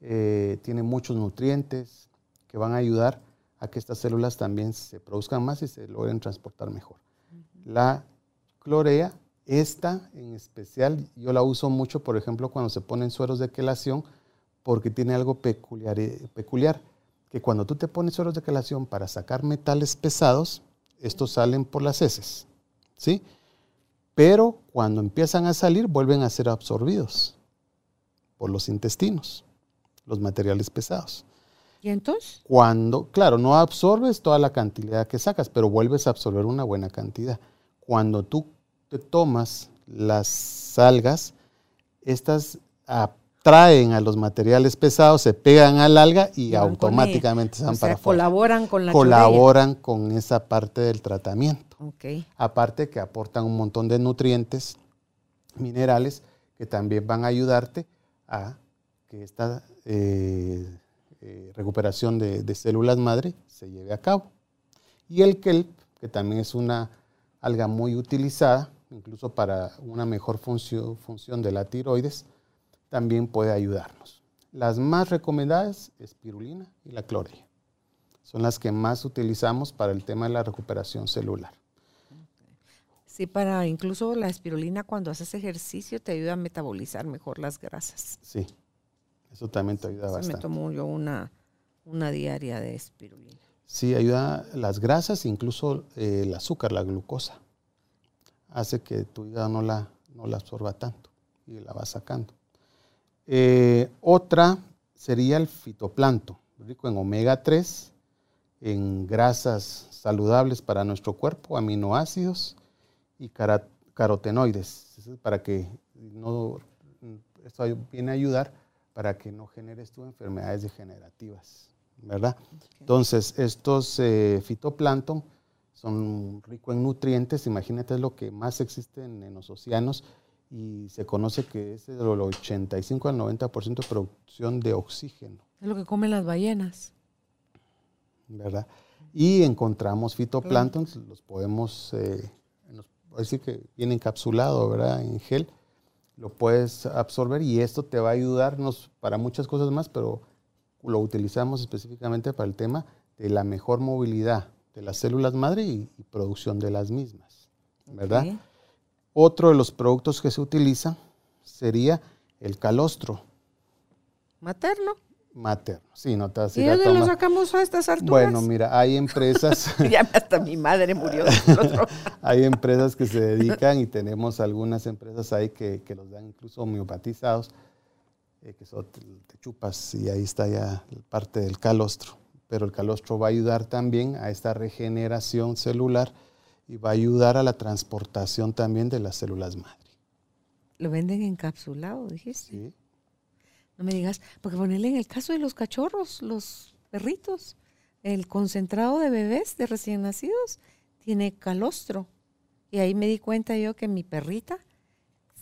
eh, tiene muchos nutrientes que van a ayudar a que estas células también se produzcan más y se logren transportar mejor. La clorea, esta en especial, yo la uso mucho, por ejemplo, cuando se ponen sueros de quelación, porque tiene algo peculiar, peculiar, que cuando tú te pones sueros de quelación para sacar metales pesados, estos salen por las heces, ¿sí? Pero cuando empiezan a salir, vuelven a ser absorbidos por los intestinos los materiales pesados. ¿Y entonces? Cuando, claro, no absorbes toda la cantidad que sacas, pero vuelves a absorber una buena cantidad. Cuando tú te tomas las algas, estas atraen a los materiales pesados, se pegan al alga y, automáticamente se van para afuera. Colaboran con la Colaboran con esa parte del tratamiento. Okay. Aparte que aportan un montón de nutrientes, minerales, que también van a ayudarte a que esta eh, eh, recuperación de, células madre se lleve a cabo. Y el kelp, que también es una alga muy utilizada, incluso para una mejor función, función de la tiroides, también puede ayudarnos. Las más recomendadas, espirulina y la clorella. Son las que más utilizamos para el tema de la recuperación celular. Sí, para incluso la espirulina cuando haces ejercicio te ayuda a metabolizar mejor las grasas. Sí, eso también te ayuda bastante. Me tomo yo una, una diaria de espirulina. Sí, ayuda las grasas, incluso eh, el azúcar, la glucosa. Hace que tu hígado no la, no la absorba tanto y la va sacando. Eh, otra sería el fitoplancton, rico en omega 3, en grasas saludables para nuestro cuerpo, aminoácidos y carotenoides, para que no, esto viene a ayudar para que no generes tú enfermedades degenerativas, ¿verdad? Entonces, estos eh, fitoplancton son ricos en nutrientes, imagínate lo que más existe en, los océanos y se conoce que es del 85 al 90% de producción de oxígeno. Es lo que comen las ballenas. ¿Verdad? Y encontramos fitoplancton, los podemos, eh, decir que viene encapsulado, ¿verdad? En gel lo puedes absorber y esto te va a ayudarnos para muchas cosas más, pero lo utilizamos específicamente para el tema de la mejor movilidad de las células madre y, producción de las mismas, ¿verdad? Otro de los productos que se utiliza sería el calostro Materno. Materno. Sí, no te vas a ¿Y ir dónde lo sacamos a estas alturas? Bueno, mira, hay empresas, ya hasta mi madre murió. hay empresas que se dedican y tenemos algunas empresas ahí que, que los dan incluso homeopatizados, eh, que son, te, te chupas y ahí está ya parte del calostro. Pero el calostro va a ayudar también a esta regeneración celular y va a ayudar a la transportación también de las células madre. Lo venden encapsulado, dijiste. ¿sí? No me digas, porque ponerle en el caso de los cachorros, los perritos, el concentrado de bebés de recién nacidos tiene calostro. Y ahí me di cuenta yo que mi perrita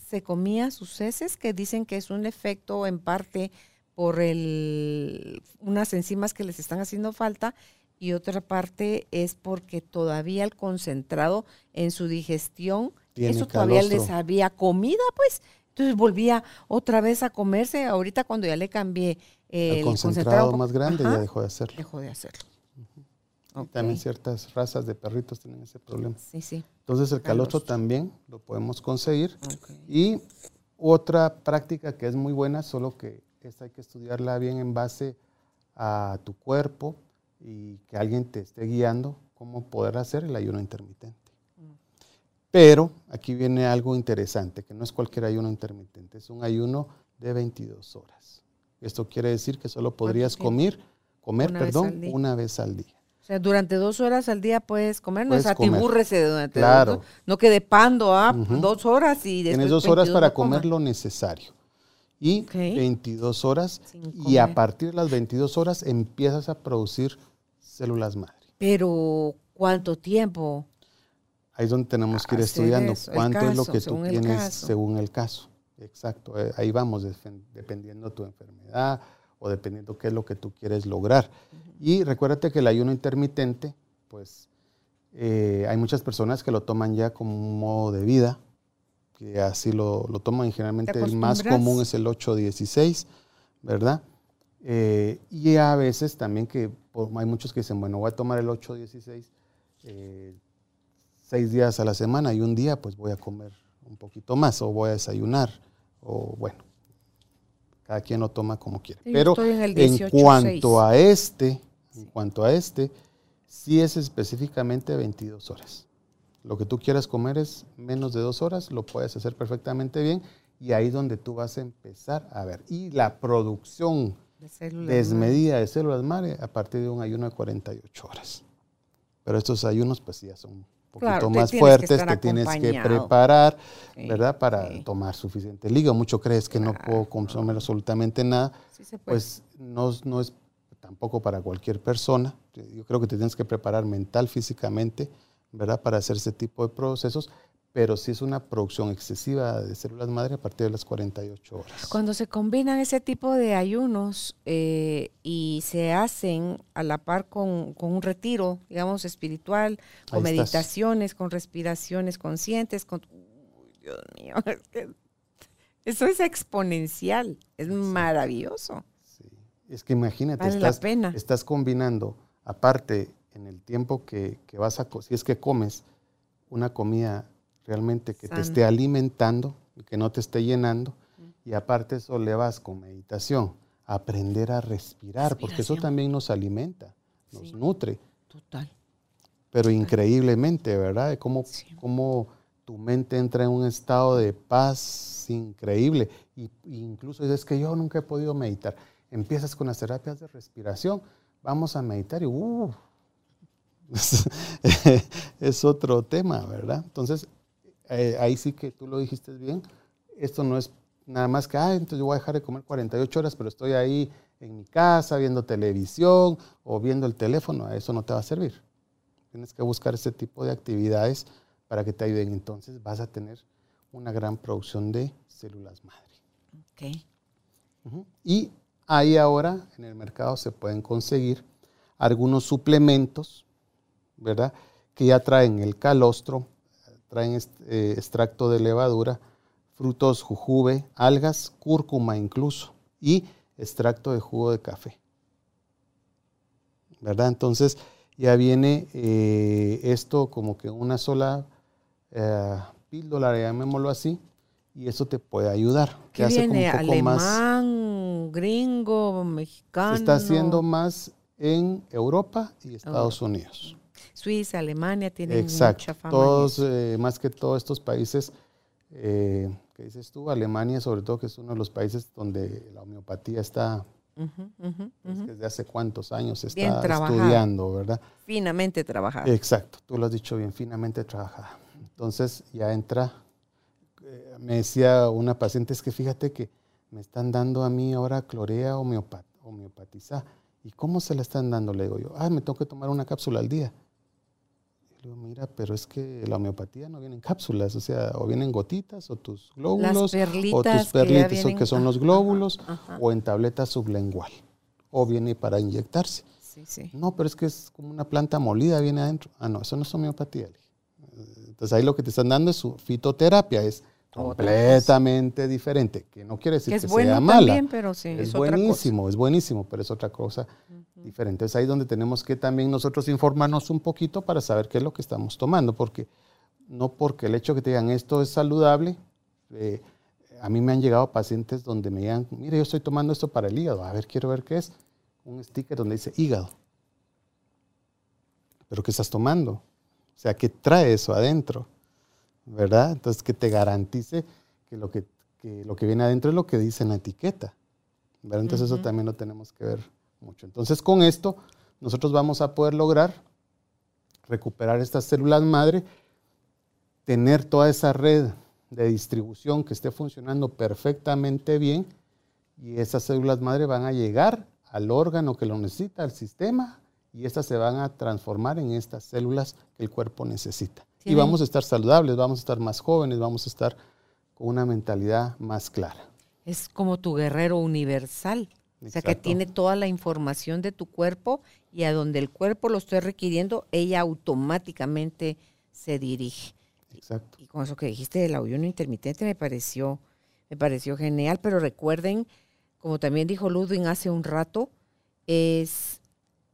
se comía sus heces, que dicen que es un efecto en parte por el, unas enzimas que les están haciendo falta y otra parte es porque todavía el concentrado en su digestión, Tiene eso todavía les había comida, pues. Entonces volvía otra vez a comerse. Ahorita cuando ya le cambié eh, el concentrado más grande ajá, ya dejó de hacerlo. dejó de hacerlo. También ciertas razas de perritos tienen ese problema. Sí, sí. Entonces el calostro Calostro. también lo podemos conseguir. Y otra práctica que es muy buena, solo que esta hay que estudiarla bien en base a tu cuerpo y que alguien te esté guiando cómo poder hacer el ayuno intermitente. Pero aquí viene algo interesante, que no es cualquier ayuno intermitente, es un ayuno de 22 horas. Esto quiere decir que solo podrías comer, comer Una vez perdón, al día. una vez al día. O sea, durante dos horas al día puedes comer, no Puedes es comer. atibúrrese durante Claro. dos, no quede pando, ah, Ujú. dos horas y después Tienes dos horas 22 para no coma. comer lo necesario. Y Ok. 22 horas. Y a partir de las 22 horas empiezas a producir células madre. Pero, ¿cuánto tiempo? Ahí es donde tenemos que ir estudiando eso, cuánto es lo que tú tienes caso. según el caso. Exacto. eh, Ahí vamos, dependiendo tu enfermedad o dependiendo qué es lo que tú quieres lograr. Y recuérdate que el ayuno intermitente, pues eh, hay muchas personas que lo toman ya como un modo de vida, que así lo, lo toman y generalmente el más común es el 8-16, ¿verdad? Eh, y a veces también que por- hay muchos que dicen, bueno, voy a tomar el 8-16 eh, seis días a la semana y un día pues voy a comer un poquito más o voy a desayunar o bueno, cada quien lo toma como quiere. Sí, yo Pero en el en 18-6. cuanto a este, en cuanto a este, sí es específicamente 22 horas. Lo que tú quieras comer es menos de dos horas, lo puedes hacer perfectamente bien y ahí es donde tú vas a empezar a ver. Y la producción De desmedida de células madre a partir de un ayuno de 48 horas. Pero estos ayunos pues ya son poquito Claro, más que fuertes, te tienes que preparar, Sí, ¿verdad? Para sí. tomar suficiente líquido. Mucho crees que no puedo consumir absolutamente nada. Sí se puede. Pues no, no es tampoco para cualquier persona. Yo creo que te tienes que preparar mental, físicamente, ¿verdad? Para hacer ese tipo de procesos. Pero sí es una producción excesiva de células madre a partir de las 48 horas. Cuando se combinan ese tipo de ayunos eh, y se hacen a la par con, con un retiro, digamos, espiritual, con Ahí estás. meditaciones, con respiraciones conscientes, con... Uy, Dios mío, es que eso es exponencial, es maravilloso, Sí. Es que imagínate, vale la estás, pena. estás combinando, aparte, en el tiempo que, que vas a, si es que comes una comida realmente que te esté alimentando que no te esté llenando, y aparte eso le vas con meditación, aprender a respirar, porque eso también nos alimenta, nos Sí. nutre, Total. pero increíblemente, ¿verdad? De cómo, Sí. cómo tu mente entra en un estado de paz increíble. Y, y incluso dices que yo nunca he podido meditar. Empiezas con las terapias de respiración, vamos a meditar y uh, es, es otro tema, ¿verdad? Entonces, eh, ahí sí que tú lo dijiste bien. Esto no es nada más que, ah, entonces yo voy a dejar de comer 48 horas, pero estoy ahí en mi casa viendo televisión o viendo el teléfono. Eso no te va a servir. Tienes que buscar ese tipo de actividades para que te ayuden. Entonces vas a tener una gran producción de células madre. Ok. Ujú. Y ahí ahora en el mercado se pueden conseguir algunos suplementos, ¿verdad? Que ya traen el calostro, traen eh, extracto de levadura, frutos jujube, algas, cúrcuma incluso, y extracto de jugo de café. ¿Verdad? Entonces ya viene eh, esto como que una sola eh, píldora, llamémoslo así, y eso te puede ayudar. ¿Qué viene? ¿Alemán, gringo, mexicano? Se está haciendo más en Europa y Estados Unidos. Suiza, Alemania tienen Exacto. mucha fama. Todos, eh, más que todos estos países, eh, ¿qué dices tú? Alemania, sobre todo, que es uno de los países donde la homeopatía está, desde hace cuántos años se está trabajada. estudiando, ¿verdad? Finamente trabajado. Exacto, tú lo has dicho bien, finamente trabajada. Entonces ya entra, eh, me decía una paciente, es que fíjate que me están dando a mí ahora clorea homeopat homeopatizada. ¿Y cómo se la están dando? Le digo yo, ah, me tengo que tomar una cápsula al día. Le digo, mira, pero es que la homeopatía no viene en cápsulas, o sea, o vienen gotitas, o tus glóbulos, o perlitas tus que perlitas, o que son los glóbulos, ajá. o en tableta sublingual, o viene para inyectarse. Sí, sí. No, pero es que es como una planta molida, viene adentro. Ah, no, eso no es homeopatía. Entonces ahí lo que te están dando es su fitoterapia, es completamente diferente, que no quiere decir Que que, es bueno sea mala. también, pero sí, es, buenísimo, es buenísimo, pero es otra cosa diferente. Es ahí donde tenemos que también nosotros informarnos un poquito para saber qué es lo que estamos tomando, porque no porque el hecho que te digan esto es saludable, eh, a mí me han llegado pacientes donde me digan, mire, yo estoy tomando esto para el hígado, a ver, quiero ver qué es, un sticker donde dice hígado. ¿Pero qué estás tomando? O sea, ¿qué trae eso adentro? ¿Verdad? Entonces, que te garantice que lo que, que lo que viene adentro es lo que dice en la etiqueta. ¿verdad? Entonces, eso también lo tenemos que ver mucho. Entonces, con esto, nosotros vamos a poder lograr recuperar estas células madre, tener toda esa red de distribución que esté funcionando perfectamente bien y esas células madre van a llegar al órgano que lo necesita, al sistema, y estas se van a transformar en estas células que el cuerpo necesita. Y vamos a estar saludables, vamos a estar más jóvenes, vamos a estar con una mentalidad más clara. Es como tu guerrero universal. O sea, que tiene toda la información de tu cuerpo y a donde el cuerpo lo esté requiriendo, ella automáticamente se dirige. Exacto. Y con eso que dijiste del ayuno intermitente me pareció, me pareció genial, pero recuerden, como también dijo Ludwig hace un rato, es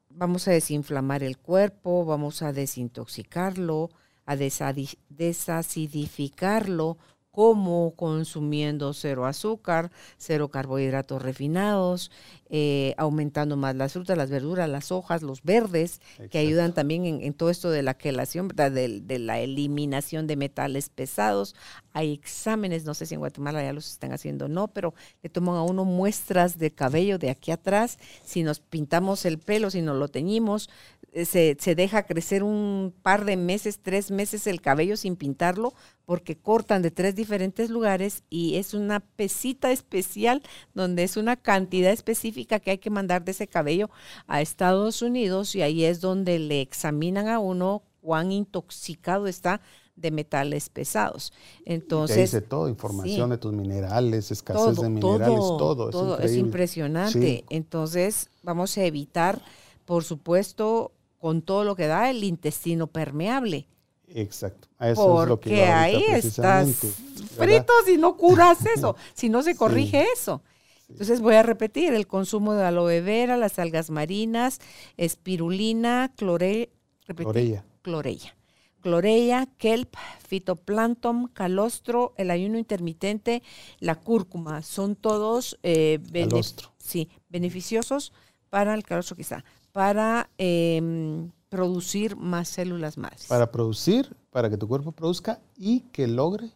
vamos a desinflamar el cuerpo, vamos a desintoxicarlo, a desacidificarlo, como consumiendo cero azúcar, cero carbohidratos refinados, eh, aumentando más las frutas, las verduras, las hojas, los verdes, que ayudan también en, en todo esto de la quelación. De, de la eliminación de metales pesados. Hay exámenes, no sé si en Guatemala ya los están haciendo o no, pero le toman a uno muestras de cabello de aquí atrás. Si nos pintamos el pelo, si nos lo teñimos, se, se deja crecer un par de meses, tres meses el cabello sin pintarlo, porque cortan de tres diferentes lugares y es una pesita especial donde es una cantidad específica que hay que mandar de ese cabello a Estados Unidos y ahí es donde le examinan a uno cuán intoxicado está de metales pesados. Te Entonces, dice todo, información sí. de tus minerales, escasez todo, de minerales, todo, todo. es todo, es impresionante. Sí. Entonces, vamos a evitar, por supuesto, con todo lo que da el intestino permeable. Exacto. A eso es lo que Porque ahí estás frito si no curas eso, si no se Sí. corrige eso. Entonces voy a repetir, el consumo de aloe vera, las algas marinas, espirulina, clore, repetí, Clorella. clorella. Clorella, kelp, fitoplancton, calostro, el ayuno intermitente, la cúrcuma, son todos eh, bene- Calostro. sí, beneficiosos para el calostro quizá, para em, producir más células madres. Para producir, para que tu cuerpo produzca y que logre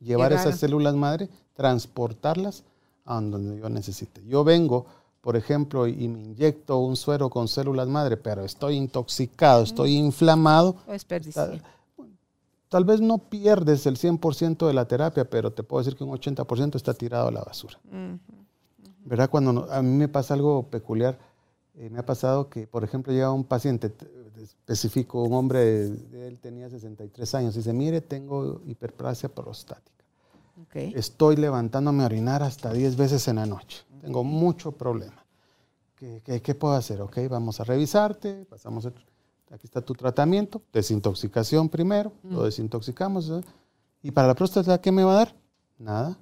llevar esas células madre, transportarlas a donde yo necesite. Yo vengo, por ejemplo, y me inyecto un suero con células madre, pero estoy intoxicado, estoy inflamado. Lo desperdicié. Tal vez no pierdes el 100% de la terapia, pero te puedo decir que un 80% está tirado a la basura. ¿Verdad? Cuando a mí me pasa algo peculiar, eh, me ha pasado que, por ejemplo, llega un paciente específico, un hombre, él tenía 63 años, y dice, mire, tengo hiperplasia prostática. Estoy levantándome a orinar hasta 10 veces en la noche. Tengo mucho problema. ¿Qué, qué, qué puedo hacer? Ok, vamos a revisarte, pasamos, el- aquí está tu tratamiento, desintoxicación primero, lo desintoxicamos. ¿eh? ¿Y para la próstata qué me va a dar? Nada.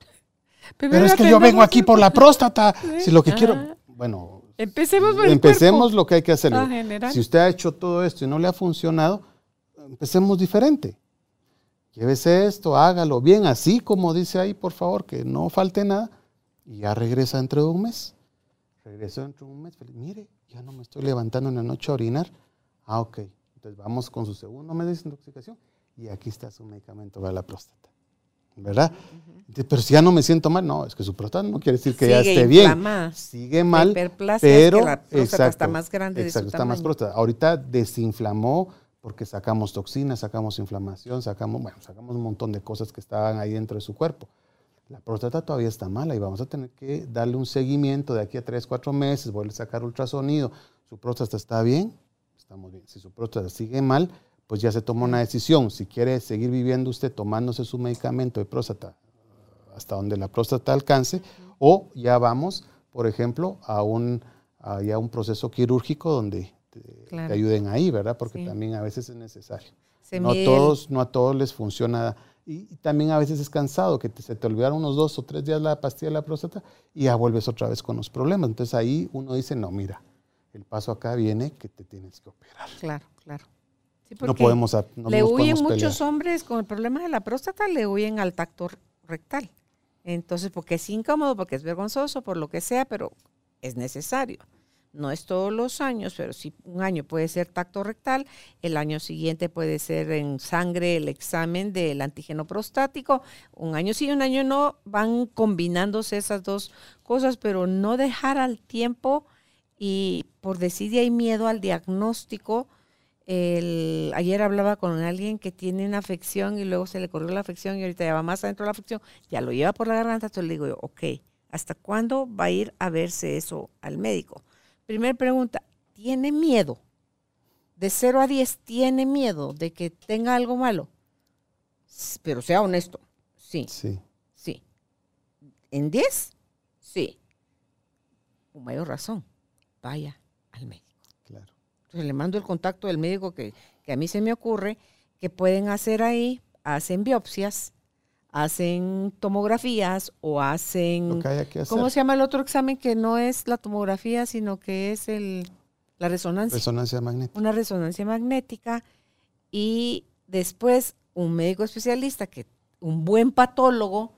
Pero es que yo vengo aquí por la próstata. Si lo que quiero, bueno, Empecemos por el empecemos cuerpo. lo que hay que hacer. Ah. Si usted ha hecho todo esto y no le ha funcionado, empecemos diferente. llévese esto, hágalo bien, así como dice ahí, por favor, que no falte nada, y ya regresa dentro de un mes. Regresó dentro de un mes, mire, ya no me estoy levantando en la noche a orinar. Ah, ok. Entonces vamos con su segundo mes de desintoxicación y aquí está su medicamento para la próstata. ¿Verdad? Pero si ya no me siento mal, no, es que su próstata no quiere decir que ya esté bien. Sigue mal, pero la próstata está más grande. Exacto, está más próstata. Ahorita desinflamó porque sacamos toxinas, sacamos inflamación, sacamos, bueno, sacamos un montón de cosas que estaban ahí dentro de su cuerpo. La próstata todavía está mala y vamos a tener que darle un seguimiento de aquí a 3, 4 meses, volver a sacar ultrasonido. Su próstata está bien, estamos bien. Si su próstata sigue mal, pues ya se toma una decisión. Si quiere seguir viviendo usted tomándose su medicamento de próstata hasta donde la próstata alcance, o ya vamos, por ejemplo, a un, a un proceso quirúrgico donde te, ayuden ahí, ¿verdad? Porque también a veces es necesario. no, todos, no a todos les funciona. Y, también a veces es cansado, que se te olvidaron unos dos o tres días la pastilla de la próstata y ya vuelves otra vez con los problemas. Entonces ahí uno dice, no, mira, el paso acá viene que te tienes que operar. Claro, claro no podemos. le huyen muchos hombres con el problema de la próstata, le huyen al tacto rectal. Entonces, porque es incómodo, porque es vergonzoso, por lo que sea, pero es necesario. No es todos los años, pero si un año puede ser tacto rectal, el año siguiente puede ser en sangre el examen del antígeno prostático. Un año sí, un año no, van combinándose esas dos cosas, pero no dejar al tiempo y por decir hay miedo al diagnóstico, el, ayer hablaba con alguien que tiene una afección y luego se le corrió la afección y ahorita ya va más adentro de la afección, ya lo lleva por la garganta, entonces le digo yo, ok, ¿hasta cuándo va a ir a verse eso al médico? Primera pregunta, ¿tiene miedo? De 0 a 10, ¿tiene miedo de que tenga algo malo? Pero sea honesto, sí. Sí. Sí. ¿En 10? Sí. Con mayor razón, vaya al médico. Entonces le mando el contacto del médico que, a mí se me ocurre que pueden hacer ahí, hacen biopsias, hacen tomografías o hacen... ¿Cómo se llama el otro examen que no es la tomografía, sino que es el, la resonancia? Resonancia magnética. Una resonancia magnética y después un médico especialista, que un buen patólogo,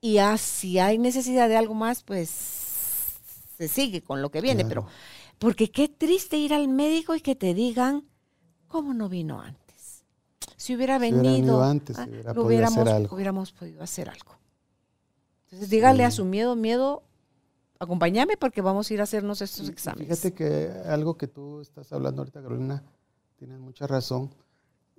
y si hay necesidad de algo más, pues se sigue con lo que viene, pero porque qué triste ir al médico y que te digan, ¿cómo no vino antes? Si hubiera venido, antes, ah, hubiéramos, podido hacer algo. Entonces dígale a su miedo, miedo, acompáñame porque vamos a ir a hacernos estos exámenes. Fíjate que algo que tú estás hablando ahorita, Carolina, tienes mucha razón.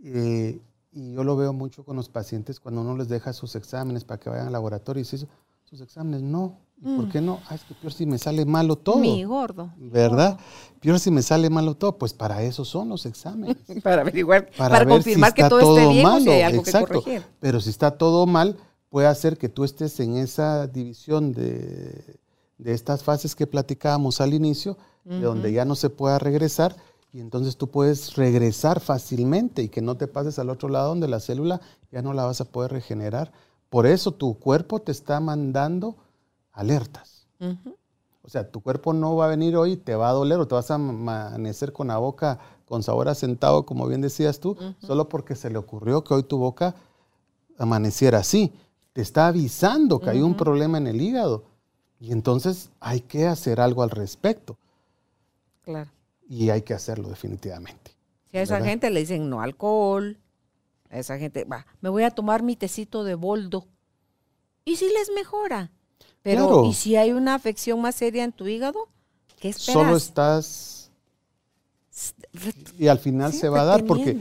Eh, y yo lo veo mucho con los pacientes cuando uno les deja sus exámenes para que vayan al laboratorio y dice, sus exámenes, no, ¿Por mm. qué no? Ah, es que peor si me sale malo todo. Mi gordo. ¿Verdad? Peor si me sale malo todo. Pues para eso son los exámenes. para averiguar, para, confirmar que todo, esté bien malo. hay algo Exacto. que Pero si está todo mal, puede hacer que tú estés en esa división de, estas fases que platicábamos al inicio, de donde ya no se pueda regresar. Y entonces tú puedes regresar fácilmente y que no te pases al otro lado donde la célula ya no la vas a poder regenerar. Por eso tu cuerpo te está mandando alertas. O sea, tu cuerpo no va a venir hoy, te va a doler o te vas a amanecer con la boca con sabor asentado, como bien decías tú, solo porque se le ocurrió que hoy tu boca amaneciera así. Te está avisando que hay un problema en el hígado. Y entonces hay que hacer algo al respecto. Claro. Y hay que hacerlo definitivamente. Si a esa gente le dicen no alcohol, a esa gente, va, me voy a tomar mi tecito de boldo. ¿Y si les mejora? Pero, ¿y si hay una afección más seria en tu hígado? ¿Qué esperas? Solo estás... Y al final se va a dar porque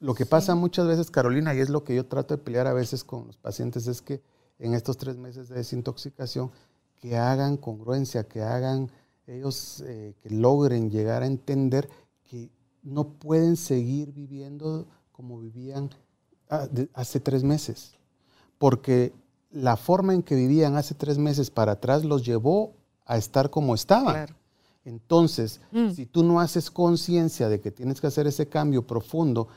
lo que pasa muchas veces, Carolina, y es lo que yo trato de pelear a veces con los pacientes, es que en estos tres meses de desintoxicación, que hagan congruencia, que hagan ellos, eh, que logren llegar a entender que no pueden seguir viviendo como vivían ah, hace tres meses. Porque la forma en que vivían hace tres meses para atrás los llevó a estar como estaban. Entonces, mm. si tú no haces conciencia de que tienes que hacer ese cambio profundo,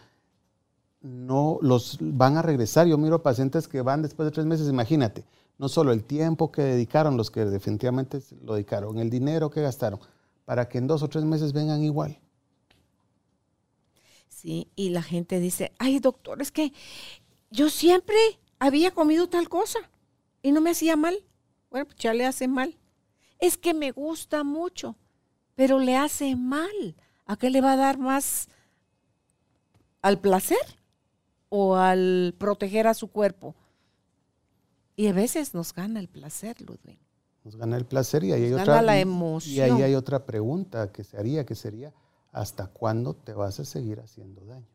no los van a regresar. Yo miro pacientes que van después de tres meses, imagínate, no solo el tiempo que dedicaron, los que definitivamente lo dedicaron, el dinero que gastaron, para que en dos o tres meses vengan igual. Sí, y la gente dice, ay doctor, es que yo siempre había comido tal cosa y no me hacía mal. Bueno, pues ya le hace mal. Es que me gusta mucho, pero le hace mal. ¿A qué le va a dar más? ¿Al placer o al proteger a su cuerpo? Y a veces nos gana el placer, Ludwig. Nos gana el placer y ahí hay otra la emoción. Y ahí hay otra pregunta que se haría, que sería ¿hasta cuándo te vas a seguir haciendo daño?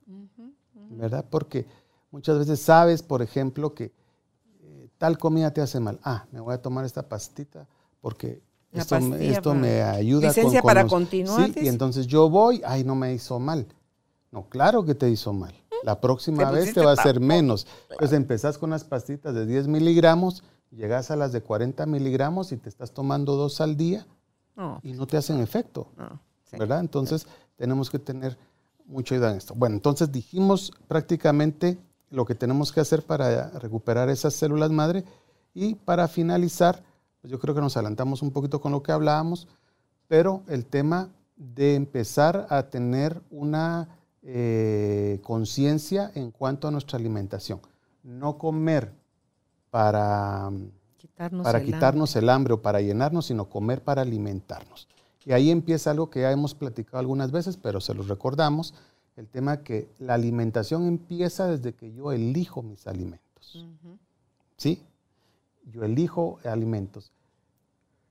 ¿Verdad? Porque muchas veces sabes, por ejemplo, que eh, tal comida te hace mal. Ah, me voy a tomar esta pastita porque esto, me- esto me ayuda Licencia con, con para los- continuar, Sí, y entonces yo voy, ay, no me hizo mal. No, claro que te hizo mal. La próxima Te vez te va a hacer menos. Entonces empezás con las pastitas de 10 miligramos, llegas a las de 40 miligramos y te estás tomando dos al día No, y no te hacen efecto. no. sí. ¿verdad? Entonces tenemos que tener mucho cuidado en esto. Bueno, entonces dijimos prácticamente lo que tenemos que hacer para recuperar esas células madre y para finalizar, pues yo creo que nos adelantamos un poquito con lo que hablábamos, pero el tema de empezar a tener una eh, conciencia en cuanto a nuestra alimentación. No comer para Quitarnos para el quitarnos el hambre o para llenarnos, sino comer para alimentarnos. Y ahí empieza algo que ya hemos platicado algunas veces, pero se los recordamos, el tema que la alimentación empieza desde que yo elijo mis alimentos. ¿Sí? Yo elijo alimentos.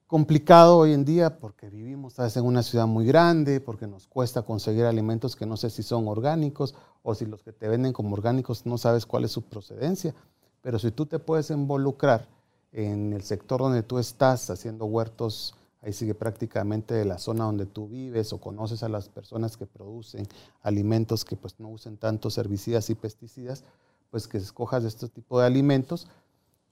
Complicado hoy en día porque vivimos vez en una ciudad muy grande, porque nos cuesta conseguir alimentos que no sé si son orgánicos o si los que te venden como orgánicos no sabes cuál es su procedencia. Pero si tú te puedes involucrar en el sector donde tú estás haciendo huertos, ahí sigue prácticamente de la zona donde tú vives o conoces a las personas que producen alimentos que pues no usen tantos herbicidas y pesticidas, pues que escojas este tipo de alimentos.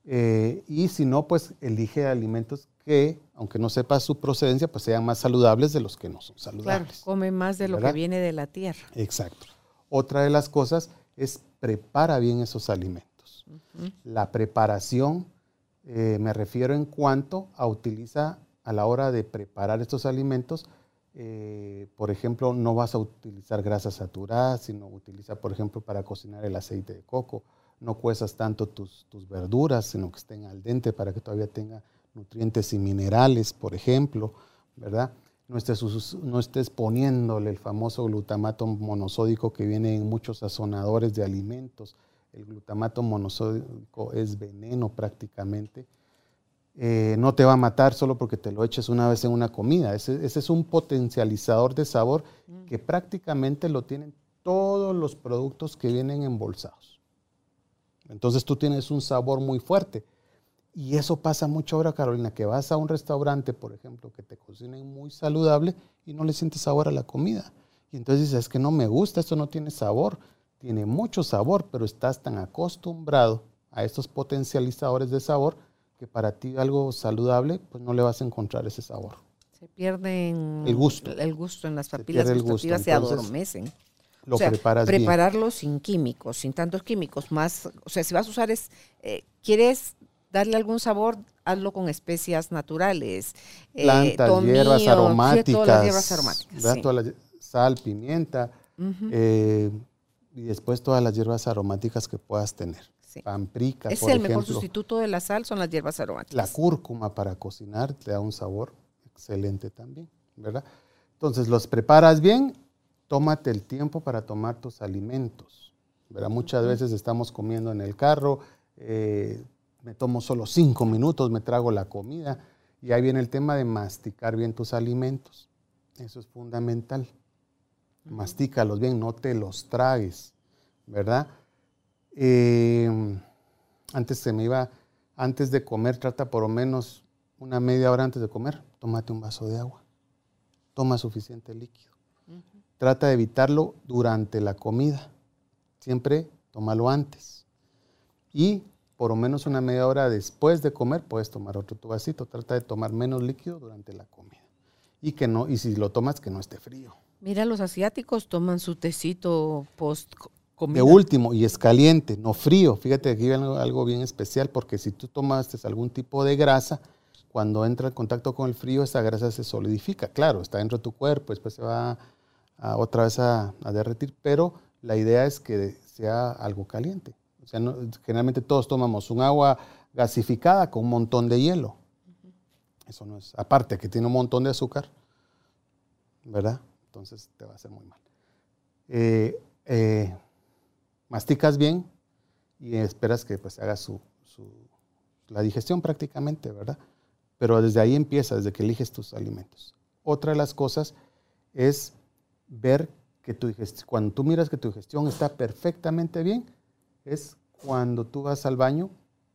Eh, y si no, pues elige alimentos que, aunque no sepas su procedencia, pues sean más saludables de los que no son Claro, saludables. come más de lo ¿Verdad? que viene de la tierra. Exacto. Otra de las cosas es prepara bien esos alimentos. La preparación, eh, me refiero en cuanto a utiliza a la hora de preparar estos alimentos, eh, por ejemplo, no vas a utilizar grasas saturadas, sino utiliza, por ejemplo, para cocinar el aceite de coco. No cuezas tanto tus, tus verduras, sino que estén al dente para que todavía tenga nutrientes y minerales, por ejemplo, ¿verdad? No estés, no estés poniéndole el famoso glutamato monosódico que viene en muchos sazonadores de alimentos. El glutamato monosódico es veneno prácticamente. Eh, no te va a matar solo porque te lo eches una vez en una comida. Ese, ese es un potencializador de sabor que prácticamente lo tienen todos los productos que vienen embolsados. Entonces tú tienes un sabor muy fuerte. Y eso pasa mucho ahora, Carolina, que vas a un restaurante, por ejemplo, que te cocinen muy saludable y no le sientes sabor a la comida. Y entonces dices, es que no me gusta, esto no tiene sabor. Tiene mucho sabor, pero estás tan acostumbrado a estos potencializadores de sabor que para ti algo saludable, pues no le vas a encontrar ese sabor. Se pierden El gusto. El gusto en las papilas el gusto, gustativas se entonces, adormecen. Lo o sea, preparas bien. prepararlo sin químicos, sin tantos químicos, más, o sea, si vas a usar es, eh, quieres darle algún sabor, hazlo con especias naturales, eh, Plantas, tomillo, hierbas sí, aromáticas. todas las hierbas aromáticas. sí. Todas las- sal, pimienta, eh, y después todas las hierbas aromáticas que puedas tener. Sí. Pamprica, Es por el mejor sustituto de la sal, son las hierbas aromáticas. La cúrcuma para cocinar te da un sabor excelente también, ¿verdad? Entonces los preparas bien, tómate el tiempo para tomar tus alimentos, ¿verdad? Muchas veces estamos comiendo en el carro, eh, me tomo solo cinco minutos, me trago la comida y ahí viene el tema de masticar bien tus alimentos. Eso es fundamental. Mastícalos bien, no te los tragues, ¿verdad? Eh, antes se me iba, antes de comer, trata por lo menos una media hora antes de comer, tómate un vaso de agua. Toma suficiente líquido. Trata de evitarlo durante la comida. Siempre tómalo antes. Y por lo menos una media hora después de comer puedes tomar otro tu vasito. Trata de tomar menos líquido durante la comida. Y que no, y si lo tomas, que no esté frío. Mira, los asiáticos toman su tecito post comida. De último, y es caliente, no frío. Fíjate aquí algo, algo bien especial, porque si tú tomaste algún tipo de grasa, cuando entra en contacto con el frío, esa grasa se solidifica. Claro, está dentro de tu cuerpo, después se va a- otra vez a, a derretir, pero la idea es que sea algo caliente. O sea, generalmente todos tomamos un agua gasificada con un montón de hielo. Eso no es, aparte que tiene un montón de azúcar, ¿verdad? Entonces te va a hacer muy mal. Eh, eh, masticas bien y esperas que pues haga su, la digestión prácticamente, ¿verdad? Pero desde ahí empieza, desde que eliges tus alimentos. Otra de las cosas es ver que tu cuando tú miras que tu digestión está perfectamente bien, es cuando tú vas al baño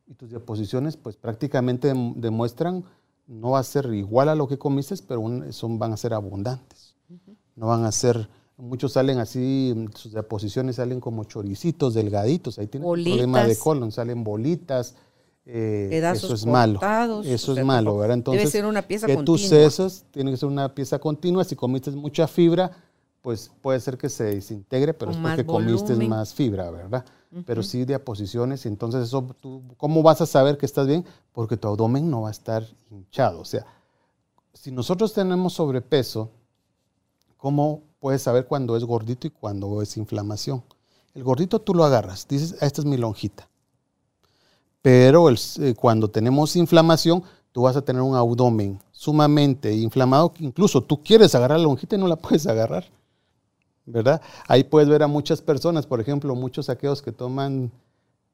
y tus deposiciones pues prácticamente demuestran, no va a ser igual a lo que comiste, pero son, van a ser abundantes. No van a ser, muchos salen así, sus deposiciones salen como choricitos, delgaditos, ahí tienen un problema de colon, salen bolitas, eh, eso es malo. Eso es malo, ¿verdad? Entonces, debe ser una pieza que continua. tus sesos tiene que ser una pieza continua. Si comiste mucha fibra, pues puede ser que se desintegre, pero es porque comiste más fibra, ¿verdad? Pero sí de aposiciones. Entonces, eso, tú, ¿cómo vas a saber que estás bien? Porque tu abdomen no va a estar hinchado. O sea, si nosotros tenemos sobrepeso, ¿cómo puedes saber cuándo es gordito y cuándo es inflamación? El gordito tú lo agarras, dices, esta es mi lonjita pero eh, cuando tenemos inflamación, tú vas a tener un abdomen sumamente inflamado, incluso tú quieres agarrar la lonjita y no la puedes agarrar, ¿verdad? Ahí puedes ver a muchas personas, por ejemplo, muchos aquellos que toman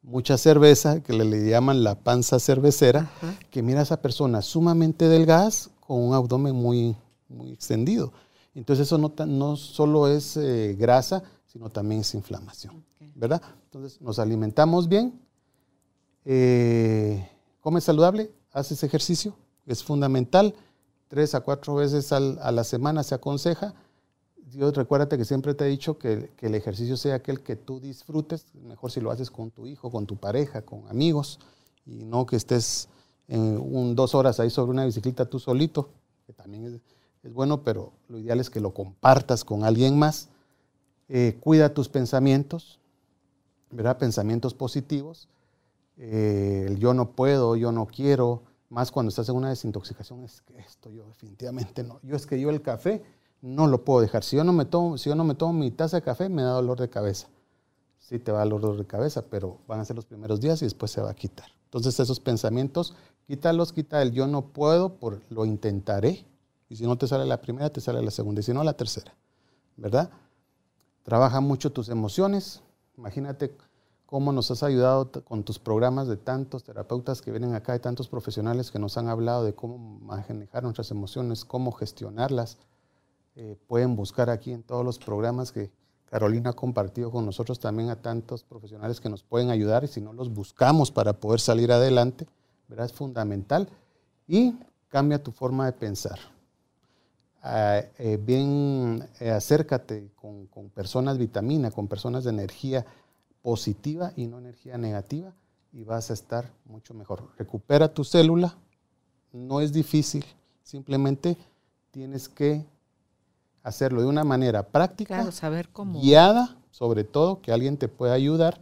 mucha cerveza, que le, llaman la panza cervecera, que mira a esa persona sumamente delgada con un abdomen muy, muy extendido. Entonces eso no, no solo es eh, grasa, sino también es inflamación, ¿verdad? Entonces nos alimentamos bien, eh, come saludable, haces ejercicio, es fundamental. Tres a cuatro veces a la semana se aconseja. Dios, recuérdate que siempre te he dicho que, el ejercicio sea aquel que tú disfrutes, mejor si lo haces con tu hijo, con tu pareja, con amigos, y no que estés en un, dos horas ahí sobre una bicicleta tú solito, que también es, bueno, pero lo ideal es que lo compartas con alguien más. Eh, cuida tus pensamientos, ¿verdad? Pensamientos positivos eh, el yo no puedo, yo no quiero, más cuando estás en una desintoxicación, es que esto yo definitivamente no. Yo es que yo el café no lo puedo dejar. Si yo no me tomo, si yo no me tomo mi taza de café, me da dolor de cabeza. Sí te va a dar dolor de cabeza, pero van a ser los primeros días y después se va a quitar. Entonces esos pensamientos, quítalos, quita el yo no puedo, por lo intentaré. Y si no te sale la primera, te sale la segunda. Y si no, la tercera. ¿Verdad? Trabaja mucho tus emociones. Imagínate cómo nos has ayudado con tus programas de tantos terapeutas que vienen acá, y tantos profesionales que nos han hablado de cómo manejar nuestras emociones, cómo gestionarlas. Eh, pueden buscar aquí en todos los programas que Carolina ha compartido con nosotros también a tantos profesionales que nos pueden ayudar y si no los buscamos para poder salir adelante, ¿verdad? es fundamental. Y cambia tu forma de pensar. Ah, eh, bien, eh, acércate con, con personas vitamina, con personas de energía positiva y no energía negativa y vas a estar mucho mejor. Recupera tu célula, no es difícil, simplemente tienes que hacerlo de una manera práctica, saber cómo. guiada, sobre todo, que alguien te pueda ayudar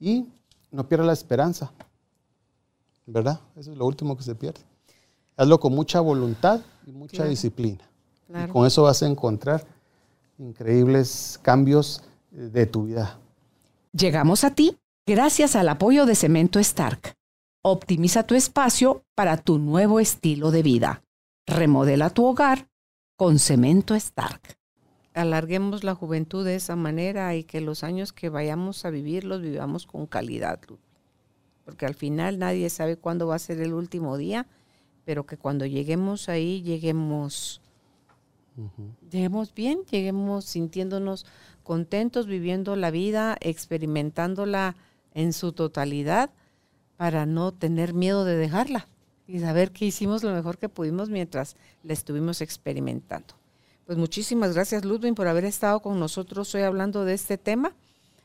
y no pierdas la esperanza, ¿verdad? Eso es lo último que se pierde. Hazlo con mucha voluntad y mucha disciplina. Y con eso vas a encontrar increíbles cambios de tu vida Llegamos a ti gracias al apoyo de Cemento Stark. Optimiza tu espacio para tu nuevo estilo de vida. Remodela tu hogar con Cemento Stark. Alarguemos la juventud de esa manera y que los años que vayamos a vivir los vivamos con calidad. Porque al final nadie sabe cuándo va a ser el último día, pero que cuando lleguemos ahí lleguemos, lleguemos bien, lleguemos sintiéndonos contentos viviendo la vida, experimentándola en su totalidad, para no tener miedo de dejarla y saber que hicimos lo mejor que pudimos mientras la estuvimos experimentando. Pues muchísimas gracias Ludwig por haber estado con nosotros hoy hablando de este tema.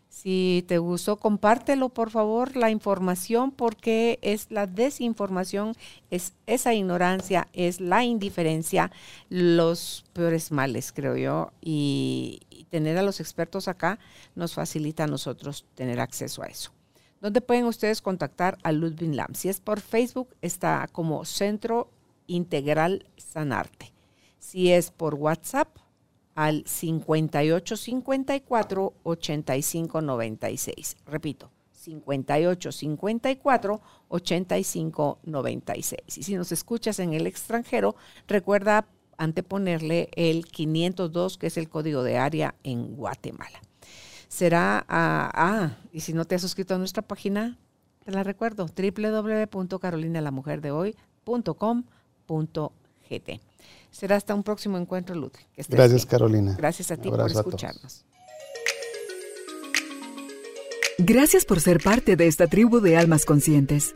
Si te gustó, compártelo por favor, la información, porque es la desinformación, es esa ignorancia, es la indiferencia, los peores males, creo yo, y, tener a los expertos acá nos facilita a nosotros tener acceso a eso. ¿Dónde pueden ustedes contactar a Ludwig Lam? Si es por Facebook, está como Centro Integral Sanarte. Si es por WhatsApp, al 5854 8596. Repito, 5854 8596. Y si nos escuchas en el extranjero, recuerda anteponerle el 502, que es el código de área en Guatemala. Será, ah, ah y si no te has suscrito a nuestra página, te la recuerdo, www.carolinalamujerdehoy.com.gt. Será hasta un próximo encuentro, Ludwig. Gracias, Carolina. Gracias a ti por escucharnos. Gracias por ser parte de esta tribu de almas conscientes.